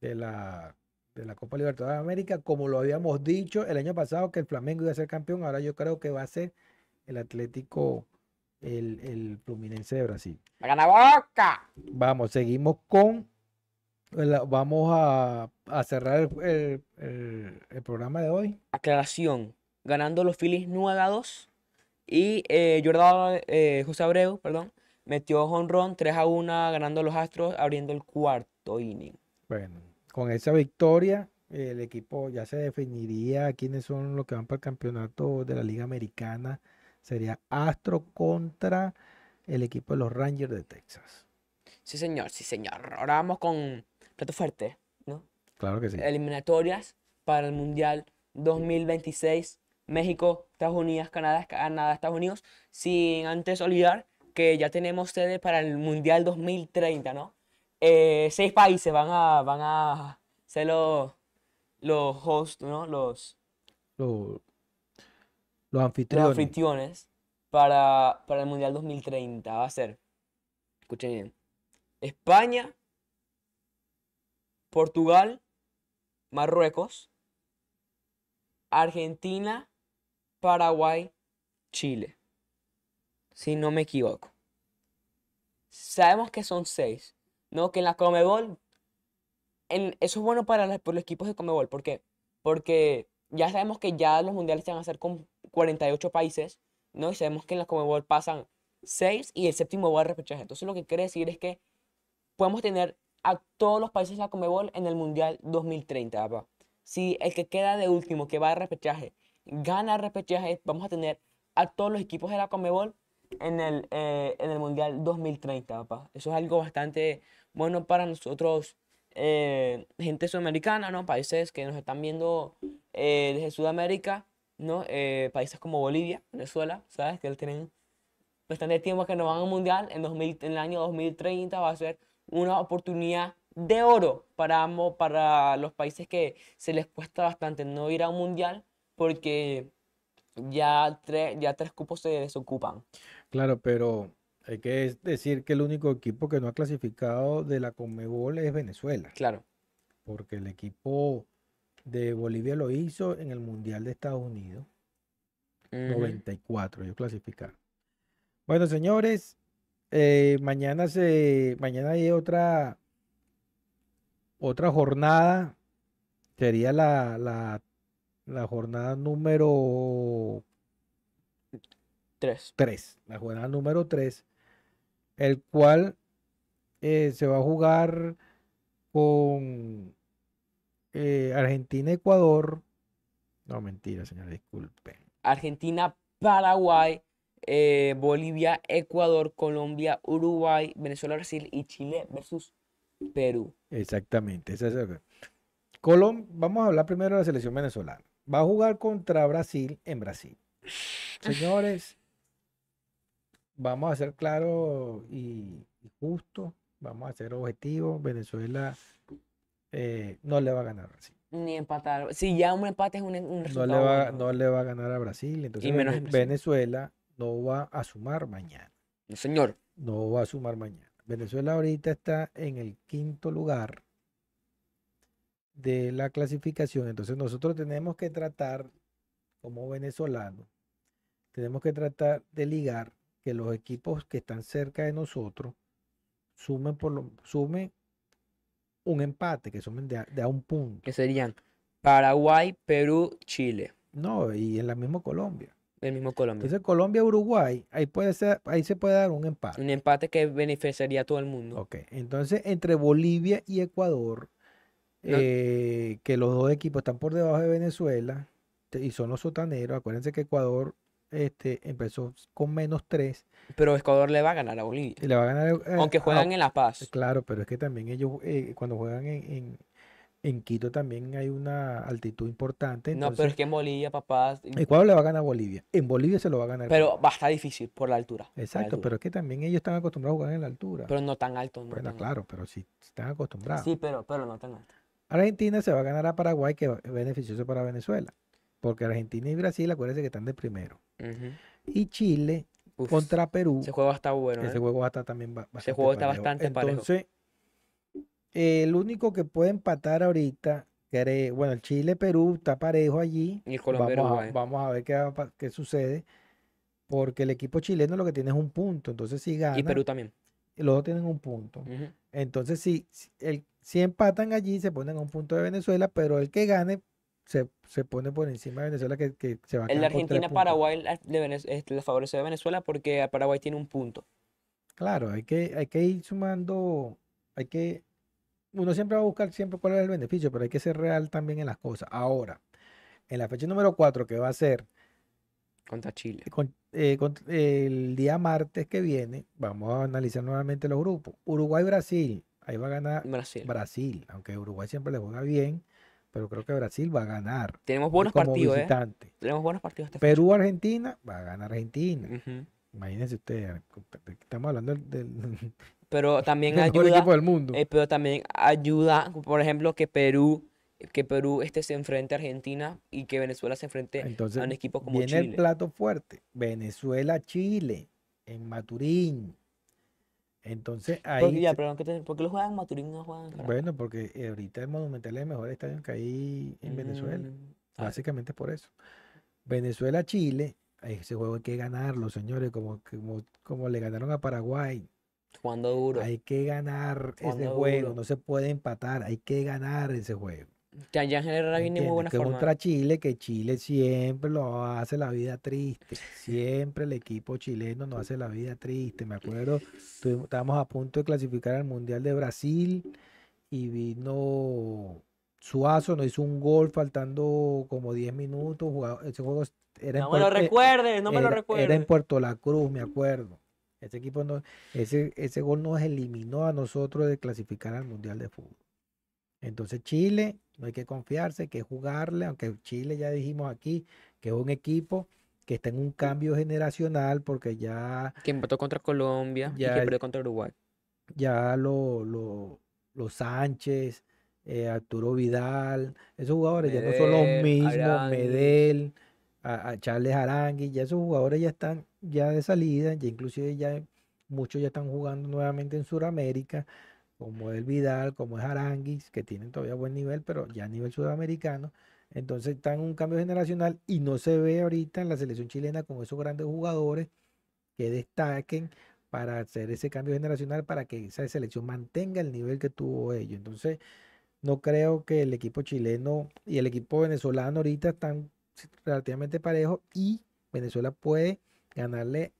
de la, de la Copa Libertadores de América, como lo habíamos dicho el año pasado que el Flamengo iba a ser campeón, ahora yo creo que va a ser el Atlético, el, el Fluminense de Brasil. ¡La gana Boca! Vamos, seguimos con, vamos a, a cerrar el, el- el- el programa de hoy. Aclaración. Ganando los Phillies 9 a 2. Y eh, Jordan, eh, José Abreu, perdón, metió honrón 3 a 1 ganando los Astros abriendo el cuarto inning. Bueno, con esa victoria, el equipo ya se definiría quiénes son los que van para el campeonato de la Liga Americana. Sería Astro contra el equipo de los Rangers de Texas. Sí, señor, sí, señor. Ahora vamos con plato fuerte, ¿no? Claro que sí. Eliminatorias para el Mundial 2026. México, Estados Unidos, Canadá, Canadá, Estados Unidos. Sin antes olvidar que ya tenemos sede para el Mundial 2030, ¿no? Eh, seis países van a, van a ser los, los hosts, ¿no? Los, Los, los los anfitriones. anfitriones para, para el Mundial 2030. Va a ser, escuchen bien, España, Portugal, Marruecos, Argentina, Paraguay, Chile. Si no me equivoco. Sabemos que son seis. ¿No? Que en la Comebol. En, eso es bueno para, por los equipos de Comebol. ¿Por qué? Porque ya sabemos que ya los mundiales se van a hacer con 48 países. ¿No? Y sabemos que en la Comebol pasan 6 y el séptimo va a repechaje. Entonces lo que quiere decir es que podemos tener a todos los países de la Comebol en el Mundial 2030, papá. Si el que queda de último, que va a repechaje, gana repechaje, vamos a tener a todos los equipos de la Comebol en el, eh, en el Mundial 2030, papá. Eso es algo bastante bueno para nosotros, eh, gente sudamericana, ¿no? Países que nos están viendo eh, desde Sudamérica, ¿no? Eh, países como Bolivia, Venezuela, ¿sabes? Que tienen bastante tiempo que no van al mundial, en, 2000 en el año 2030 va a ser una oportunidad de oro para, ambos- para los países que se les cuesta bastante no ir a un mundial porque ya, tres ya tres cupos se desocupan. Claro, pero hay que decir que el único equipo que no ha clasificado de la Conmebol es Venezuela, Claro. porque el equipo de Bolivia lo hizo en el Mundial de Estados Unidos. Ujú. 94, ellos clasificaron. Bueno, señores, eh, mañana se, mañana hay otra, otra jornada. Sería la, la, la jornada número Tres. 3, la jornada número 3, el cual eh, se va a jugar con eh, Argentina, Ecuador. No, mentira, señor, disculpen. Argentina, Paraguay, eh, Bolivia, Ecuador, Colombia, Uruguay, Venezuela, Brasil y Chile versus Perú. Exactamente. es Colom- vamos a hablar primero de la selección venezolana. Va a jugar contra Brasil en Brasil. Señores, vamos a ser claros y, y justos. Vamos a ser objetivos. Venezuela eh, no le va a ganar a Brasil. Ni empatar. Si ya un empate es un, un No le, resultado va, no le va a ganar a Brasil. Entonces menos en Brasil. Venezuela no va a sumar mañana. No, señor. No va a sumar mañana. Venezuela ahorita está en el quinto lugar de la clasificación. Entonces nosotros tenemos que tratar, como venezolanos, tenemos que tratar de ligar que los equipos que están cerca de nosotros sumen por lo, sumen un empate, que sumen de a, de a un punto. Que serían Paraguay, Perú, Chile. No, y en la misma Colombia. El mismo Colombia. Entonces Colombia, Uruguay, ahí puede ser, ahí se puede dar un empate. un empate que beneficiaría a todo el mundo. Ok, entonces entre Bolivia y Ecuador. Eh, que los dos equipos están por debajo de Venezuela y son los sotaneros, acuérdense que Ecuador este, empezó con menos tres Pero Ecuador le va a ganar a Bolivia. y le va a ganar. eh, Aunque juegan en La Paz. Claro, pero es que también ellos eh, cuando juegan en, en- en Quito también hay una altitud importante. No, pero es que en Bolivia, papá. Ecuador le va a ganar a Bolivia. En Bolivia se lo va a ganar. Pero va a estar difícil por la altura. la Exacto, altura. pero es que también ellos están acostumbrados a jugar en la altura. Pero no tan alto. No bueno, tan alto. claro, pero sí están acostumbrados. Sí, pero, pero no tan alto. Argentina se va a ganar a Paraguay, que es beneficioso para Venezuela. Porque Argentina y Brasil, acuérdense que están de primero. Y Chile Uf, contra Perú. Ese juego está bueno. ese ¿eh? juego estar también ba- bastante juego está parejo. bastante parejo. Entonces, el único que puede empatar ahorita, cre- bueno, el Chile-Perú está parejo allí. Y el Colombia, Vamos a, vamos a ver qué, qué sucede. Porque el equipo chileno lo que tiene es un punto. Entonces, si gana, Y Perú también. Los dos tienen un punto. Entonces, si, si el, si empatan allí, se ponen a un punto de Venezuela, pero el que gane se, se pone por encima de Venezuela, que, que se va a tres puntos. Argentina-Paraguay le, este, le favorece a Venezuela porque a Paraguay tiene un punto. Claro, hay que, hay que ir sumando, hay que, uno siempre va a buscar siempre cuál es el beneficio, pero hay que ser real también en las cosas. Ahora, en la fecha número 4, que va a ser Contra Chile. con- eh, con- el día martes que viene, vamos a analizar nuevamente los grupos. Uruguay-Brasil, ahí va a ganar Brasil. Brasil, aunque Uruguay siempre le juega bien, pero creo que Brasil va a ganar Tenemos buenos como partidos, ¿eh? visitante. Tenemos buenos partidos fecha. Perú-Argentina, va a ganar Argentina. Ujú. Imagínense ustedes, estamos hablando del, Pero también mejor ayuda, equipo del mundo. eh, pero también ayuda, por ejemplo, que Perú, que Perú este se enfrente a Argentina y que Venezuela se enfrente Entonces, a un equipo como viene el Chile. plato fuerte. Venezuela-Chile, en Maturín. Entonces, Porque, ahí, ya, se- perdón, ¿qué te- ¿por qué lo juegan en Maturín y no juegan en Caracas? bueno, porque ahorita el Monumental es el mejor estadio que hay en Venezuela. Mm, ah, Básicamente por eso. Venezuela-Chile, ese juego hay que ganarlo, señores, como, como, como le ganaron a Paraguay. jugando duro. Hay que ganar ese juego, no se puede empatar, hay que ganar ese juego. Ya, ya Herrera viene en muy buena Que forma. contra Chile, que Chile siempre lo hace la vida triste. Siempre el equipo chileno nos hace la vida triste. Me acuerdo, estuvimos- estábamos a punto de clasificar al Mundial de Brasil y vino Suazo, nos hizo un gol faltando como 10 minutos. jugaba- ese juego era en No me lo eh, recuerdes, no me lo era, era en recuerdes. Puerto La Cruz, me acuerdo. Ese equipo no, ese, ese gol nos eliminó a nosotros de clasificar al Mundial de Fútbol. Entonces Chile, no hay que confiarse, hay que jugarle, aunque Chile ya dijimos aquí que es un equipo que está en un cambio generacional porque ya, Que empató contra Colombia y Ya- que perdió contra Uruguay. ya lo, lo- los Sánchez, eh, Arturo Vidal, esos jugadores ya no son los mismos, Arangui. Medel, a, a Charles Arangui, ya esos jugadores ya están ya de salida, ya inclusive ya muchos ya están jugando nuevamente en Sudamérica, como el Vidal, como es Aranguis, que tienen todavía buen nivel, pero ya a nivel sudamericano. Entonces está en un cambio generacional y no se ve ahorita en la selección chilena con esos grandes jugadores que destaquen para hacer ese cambio generacional para que esa selección mantenga el nivel que tuvo ellos. Entonces, no creo que el equipo chileno y el equipo venezolano ahorita están relativamente parejos y Venezuela puede ganarle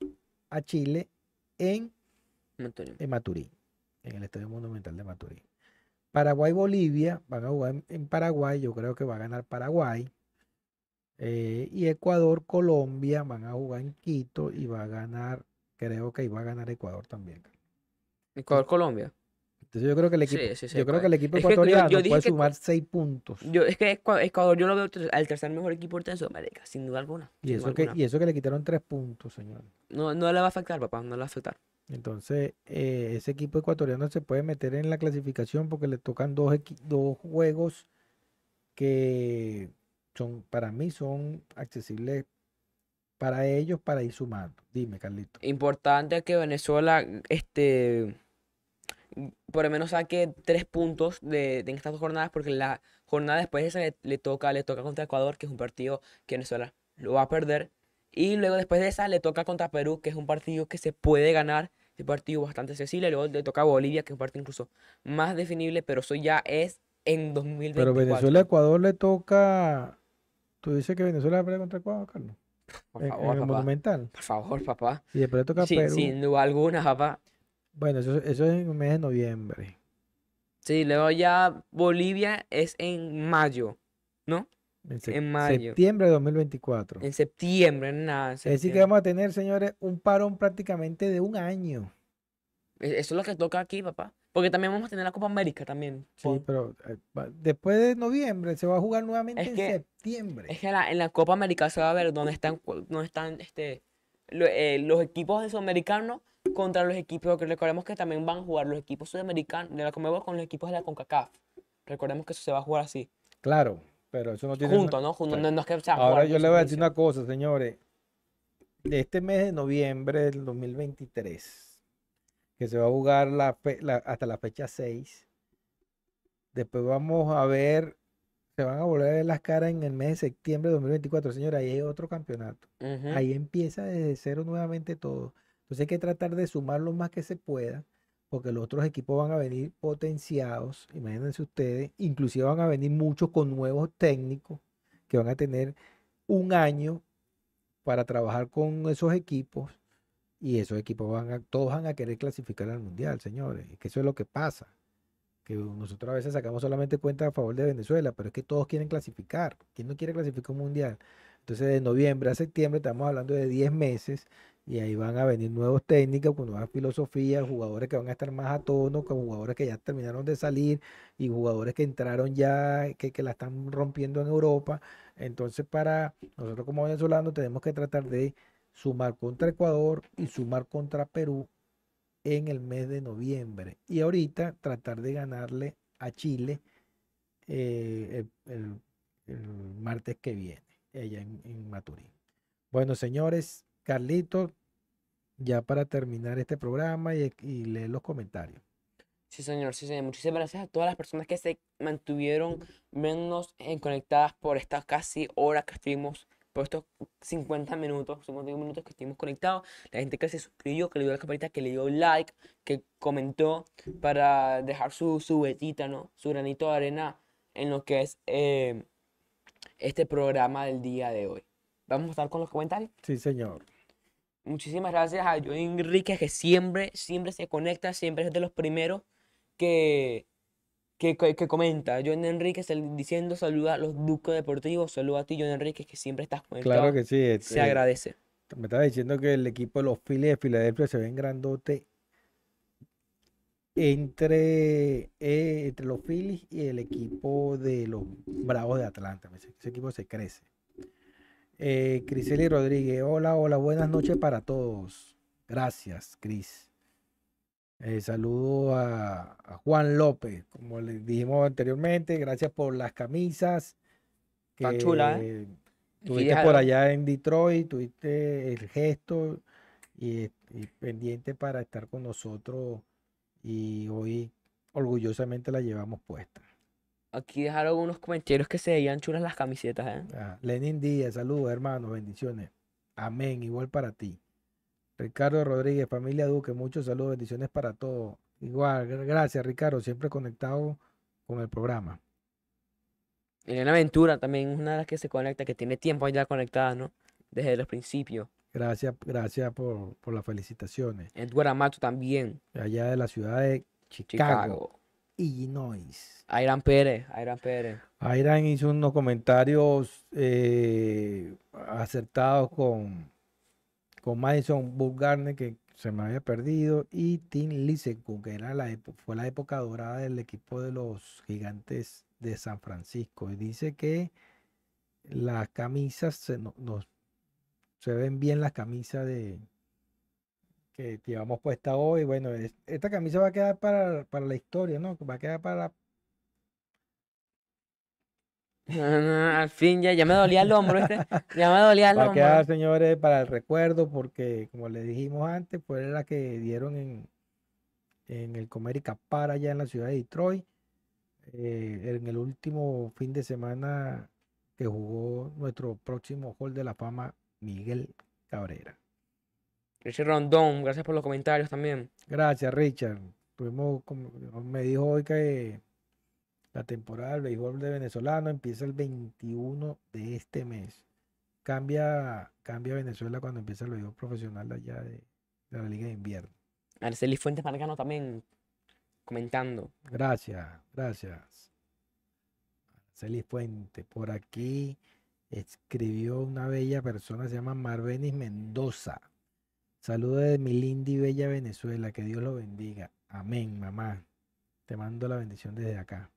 a Chile en, en Maturín, en el Estadio Monumental de Maturín. Paraguay-Bolivia van a jugar en, Paraguay, yo creo que va a ganar Paraguay. Eh, y Ecuador-Colombia van a jugar en Quito y va a ganar, creo que iba a ganar Ecuador también. Ecuador, Colombia. Entonces yo creo que el equipo, Sí, sí, sí, yo creo que el equipo yo- yo ecuatoriano dije puede sumar seis puntos. Yo, es que Ecua- Ecuador yo lo veo al tercer mejor equipo en Sudamérica, sin duda alguna. Y sin eso que, alguna. y eso que le quitaron tres puntos, señor. No, no le va a afectar, papá, no le va a afectar. Entonces, eh, ese equipo ecuatoriano se puede meter en la clasificación porque le tocan dos, dos juegos que son, para mí son accesibles para ellos para ir sumando. Dime, Carlito. Importante que Venezuela, este, por lo menos saque tres puntos de, de estas dos jornadas, porque la jornada después de esa le toca, le toca contra Ecuador, que es un partido que Venezuela lo va a perder. Y luego después de esa le toca contra Perú, que es un partido que se puede ganar. Un partido bastante accesible. Luego le toca a Bolivia, que es un partido incluso más definible, pero eso ya es en 2024. Pero Venezuela, Ecuador le toca. ¿Tú dices que Venezuela pelea contra Ecuador, Carlos? Por En, en favor, el papá. Monumental. Por favor, papá. Y después le toca a Sí, Perú. sin duda alguna, papá. Bueno, eso, eso es en el mes de noviembre. Sí, luego ya Bolivia es en mayo, ¿no? En, sep- En mayo. septiembre de 2024. En septiembre, nada. en Es decir, que septiembre. vamos a tener, señores, un parón prácticamente de un año. E- Eso es lo que toca aquí, papá. Porque también vamos a tener la Copa América también. Sí, pero eh, después de noviembre se va a jugar nuevamente Es en que- septiembre. Es que la- en la Copa América se va a ver dónde están, dónde están este, lo- eh, los equipos de sudamericanos contra los equipos, que recordemos que también van a jugar los equipos sudamericanos de la Conmebol con los equipos de la CONCACAF. Recordemos que eso se va a jugar así. Claro, pero eso no tiene. Juntos, ¿no? Juntos, no, no es que Ahora yo le voy a decir una cosa, señores. De este mes de noviembre del 2023, que se va a jugar la fe- la- hasta la fecha 6. Después vamos a ver, se van a volver a ver las caras en el mes de septiembre de 2024. Señores, ahí hay otro campeonato. Ahí empieza desde cero nuevamente todo. Entonces hay que tratar de sumar lo más que se pueda, porque los otros equipos van a venir potenciados, imagínense ustedes, inclusive van a venir muchos con nuevos técnicos que van a tener un año para trabajar con esos equipos y esos equipos van a, todos van a querer clasificar al mundial, señores, es que eso es lo que pasa, que nosotros a veces sacamos solamente cuenta a favor de Venezuela, pero es que todos quieren clasificar, ¿quién no quiere clasificar un mundial? Entonces, de noviembre a septiembre estamos hablando de 10 meses y ahí van a venir nuevos técnicos nuevas filosofías, jugadores que van a estar más a tono, con jugadores que ya terminaron de salir y jugadores que entraron ya, que, que la están rompiendo en Europa. Entonces, para nosotros como venezolanos tenemos que tratar de sumar contra Ecuador y sumar contra Perú en el mes de noviembre. Y ahorita tratar de ganarle a Chile eh, el, el- el martes que viene, allá en, en Maturín. Bueno, señores, Carlitos, ya para terminar este programa y, y leer los comentarios. Sí, señor, sí, señor. Muchísimas gracias a todas las personas que se mantuvieron menos en conectadas por estas casi horas que estuvimos, por estos 50 minutos, 51 minutos que estuvimos conectados. La gente que se suscribió, que le dio la campanita, que le dio like, que comentó para dejar su, su vetita, ¿no? Su granito de arena en lo que es eh, este programa del día de hoy. Vamos a estar con los comentarios. Sí, señor. Muchísimas gracias a Joey Enrique que siempre, siempre se conecta, siempre es de los primeros que, que, que, que comenta. John Enrique diciendo saluda a los Ducos Deportivos, saluda a ti John Enrique que siempre estás conectado. Claro que sí. Se este, agradece. Me estaba diciendo que el equipo de los Phillies de Filadelfia se ven grandote entre, eh, entre los Phillies y el equipo de los Bravos de Atlanta. Ese, ese equipo se crece. Eh, Criseli Rodríguez, hola, hola, buenas noches para todos. Gracias, Cris. Eh, saludo a, a Juan López, como le dijimos anteriormente, gracias por las camisas. Tan chula, ¿eh? Tuviste por allá en Detroit, tuviste el gesto y, y pendiente para estar con nosotros y hoy orgullosamente la llevamos puesta. Aquí dejaron unos comentarios que se veían chulas las camisetas, ¿eh? Ah, Lenin Díaz, saludos hermanos, bendiciones. Amén, igual para ti. Ricardo Rodríguez, familia Duque, muchos saludos, bendiciones para todos. Igual, gra- gracias Ricardo, siempre conectado con el programa. Elena Ventura también es una de las que se conecta, que tiene tiempo ya conectada, ¿no? Desde los principios. Gracias, gracias por, por las felicitaciones. Edward Amato también, Allá de la ciudad de Chicago, Chicago. Illinois. Airan Pérez, Airan Pérez. Airan hizo unos comentarios eh, acertados con, con Madison Bumgarner, que se me había perdido, y Tim Lincecum, que era la fue la época dorada del equipo de los gigantes de San Francisco. Y dice que las camisas se, no- se ven bien las camisas de que llevamos puesta hoy. Bueno, es- esta camisa va a quedar para, para la historia, ¿no? Va a quedar para la Al fin ya, ya me dolía el hombro, ¿viste? Ya me dolía el Va a quedar, señores, para el recuerdo, porque como le dijimos antes, fue la que dieron en, en el Comerica para allá en la ciudad de Detroit, eh, en el último fin de semana que jugó nuestro próximo Hall de la Fama, Miguel Cabrera. Richard Rondón, gracias por los comentarios también. Gracias, Richard. Tuvimos, como me dijo hoy que la temporada del béisbol de venezolano empieza el 21 de este mes. Cambia, cambia Venezuela cuando empieza el béisbol profesional allá de, de la Liga de Invierno. Araceli Fuentes Marcano también comentando. Gracias, gracias. Celis Fuente, por aquí escribió una bella persona, se llama Marbenis Mendoza. Saludos de mi linda y bella Venezuela, que Dios lo bendiga. Amén, mamá. Te mando la bendición desde acá.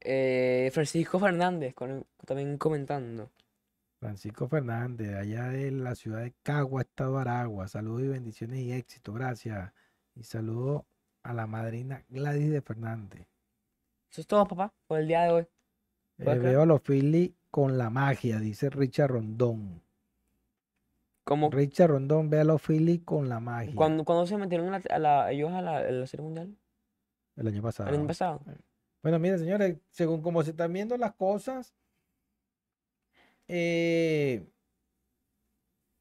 Eh, Francisco Fernández con- también comentando. Francisco Fernández, allá de la ciudad de Cagua, Estado Aragua. Saludos y bendiciones y éxito, gracias. Y saludo a la madrina Gladys de Fernández. Eso es todo, papá, por el día de hoy. Eh, veo a los Phillies con la magia, dice Richard Rondón. Como Richard Rondón ve a los Phillies con la magia. cuando, cuando se metieron a la, a la- ellos a la, a la Serie Mundial, El año pasado. el año pasado. Bueno, mire, señores, según como se están viendo las cosas, eh,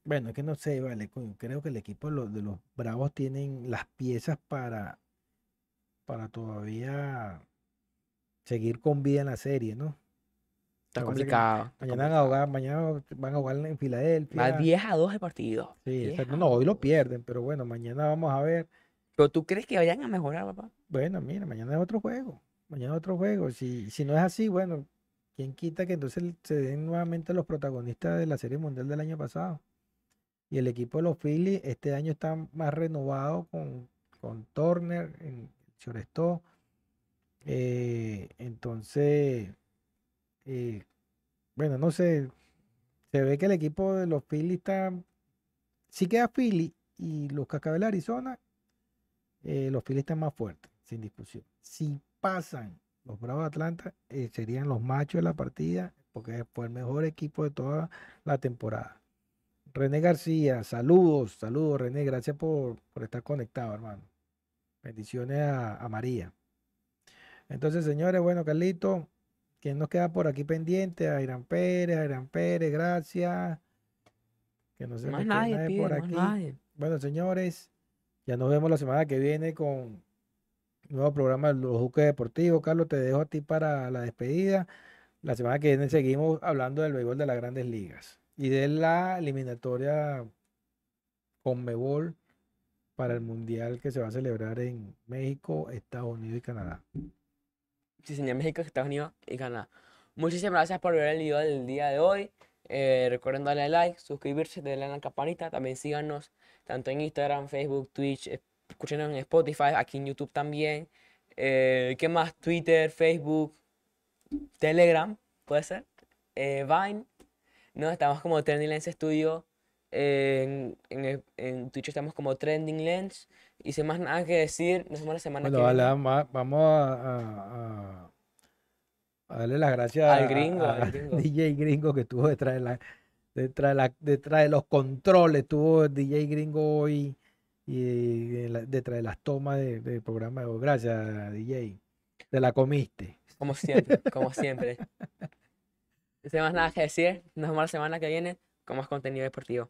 bueno, es que no sé, vale, creo que el equipo de los, de los Bravos tienen las piezas para, para todavía seguir con vida en la serie, ¿no? Está complicado. Mañana van a jugar, mañana van a jugar en Va Filadelfia. 10 a 2 el partido. Sí, 10 exacto. a No, hoy lo 2. pierden, pero bueno, mañana vamos a ver. Pero tú crees que vayan a mejorar, papá. Bueno, mira, mañana es otro juego. Mañana es otro juego. Si, si no es así, bueno, ¿quién quita que entonces se den nuevamente los protagonistas de la Serie Mundial del año pasado? Y el equipo de los Phillies este año está más renovado con, con Turner en shortstop. Eh, entonces, bueno, no sé. Se ve que el equipo de los Phillies está. Sí queda Philly y los Cascabeles de Arizona eh, los Phillies están más fuertes, sin discusión. Si pasan los Bravos de Atlanta, eh, serían los machos de la partida, porque fue el mejor equipo de toda la temporada. René García, saludos, saludos René, gracias por, por estar conectado, hermano. Bendiciones a, a María. Entonces, señores, bueno, Carlito, ¿quién nos queda por aquí pendiente? A Irán Pérez, a Irán Pérez, gracias. Que no se Más nadie, nadie pide, por más aquí. nadie. Bueno, señores, ya nos vemos la semana que viene con un nuevo programa de los Juques Deportivos. Carlos, te dejo a ti para la despedida. La semana que viene seguimos hablando del béisbol de las grandes ligas y de la eliminatoria Conmebol para el Mundial que se va a celebrar en México, Estados Unidos y Canadá. Señor México, Estados Unidos y Canadá. Muchísimas gracias por ver el video del día de hoy. Eh, recuerden darle like, suscribirse, darle a la campanita. También síganos tanto en Instagram, Facebook, Twitch. eh, Escúchenos en Spotify, aquí en YouTube también. Eh, ¿Qué más? Twitter, Facebook, Telegram, puede ser. Eh, Vine. No, estamos como Trending Lens Studio. En Twitch estamos como Trending Lens. Y sin más nada que decir, nos vemos la semana Bueno, que viene. vamos a, vamos a- a- a- a darle las gracias Al gringo, a, al gringo. DJ Gringo que estuvo detrás de, la, detrás de, la- detrás de los controles, estuvo DJ Gringo hoy y detrás de las tomas de- del programa. de hoy. Gracias, DJ. Te la comiste. Como siempre, como siempre. Sin más nada que decir, nos vemos la semana que viene con más contenido deportivo.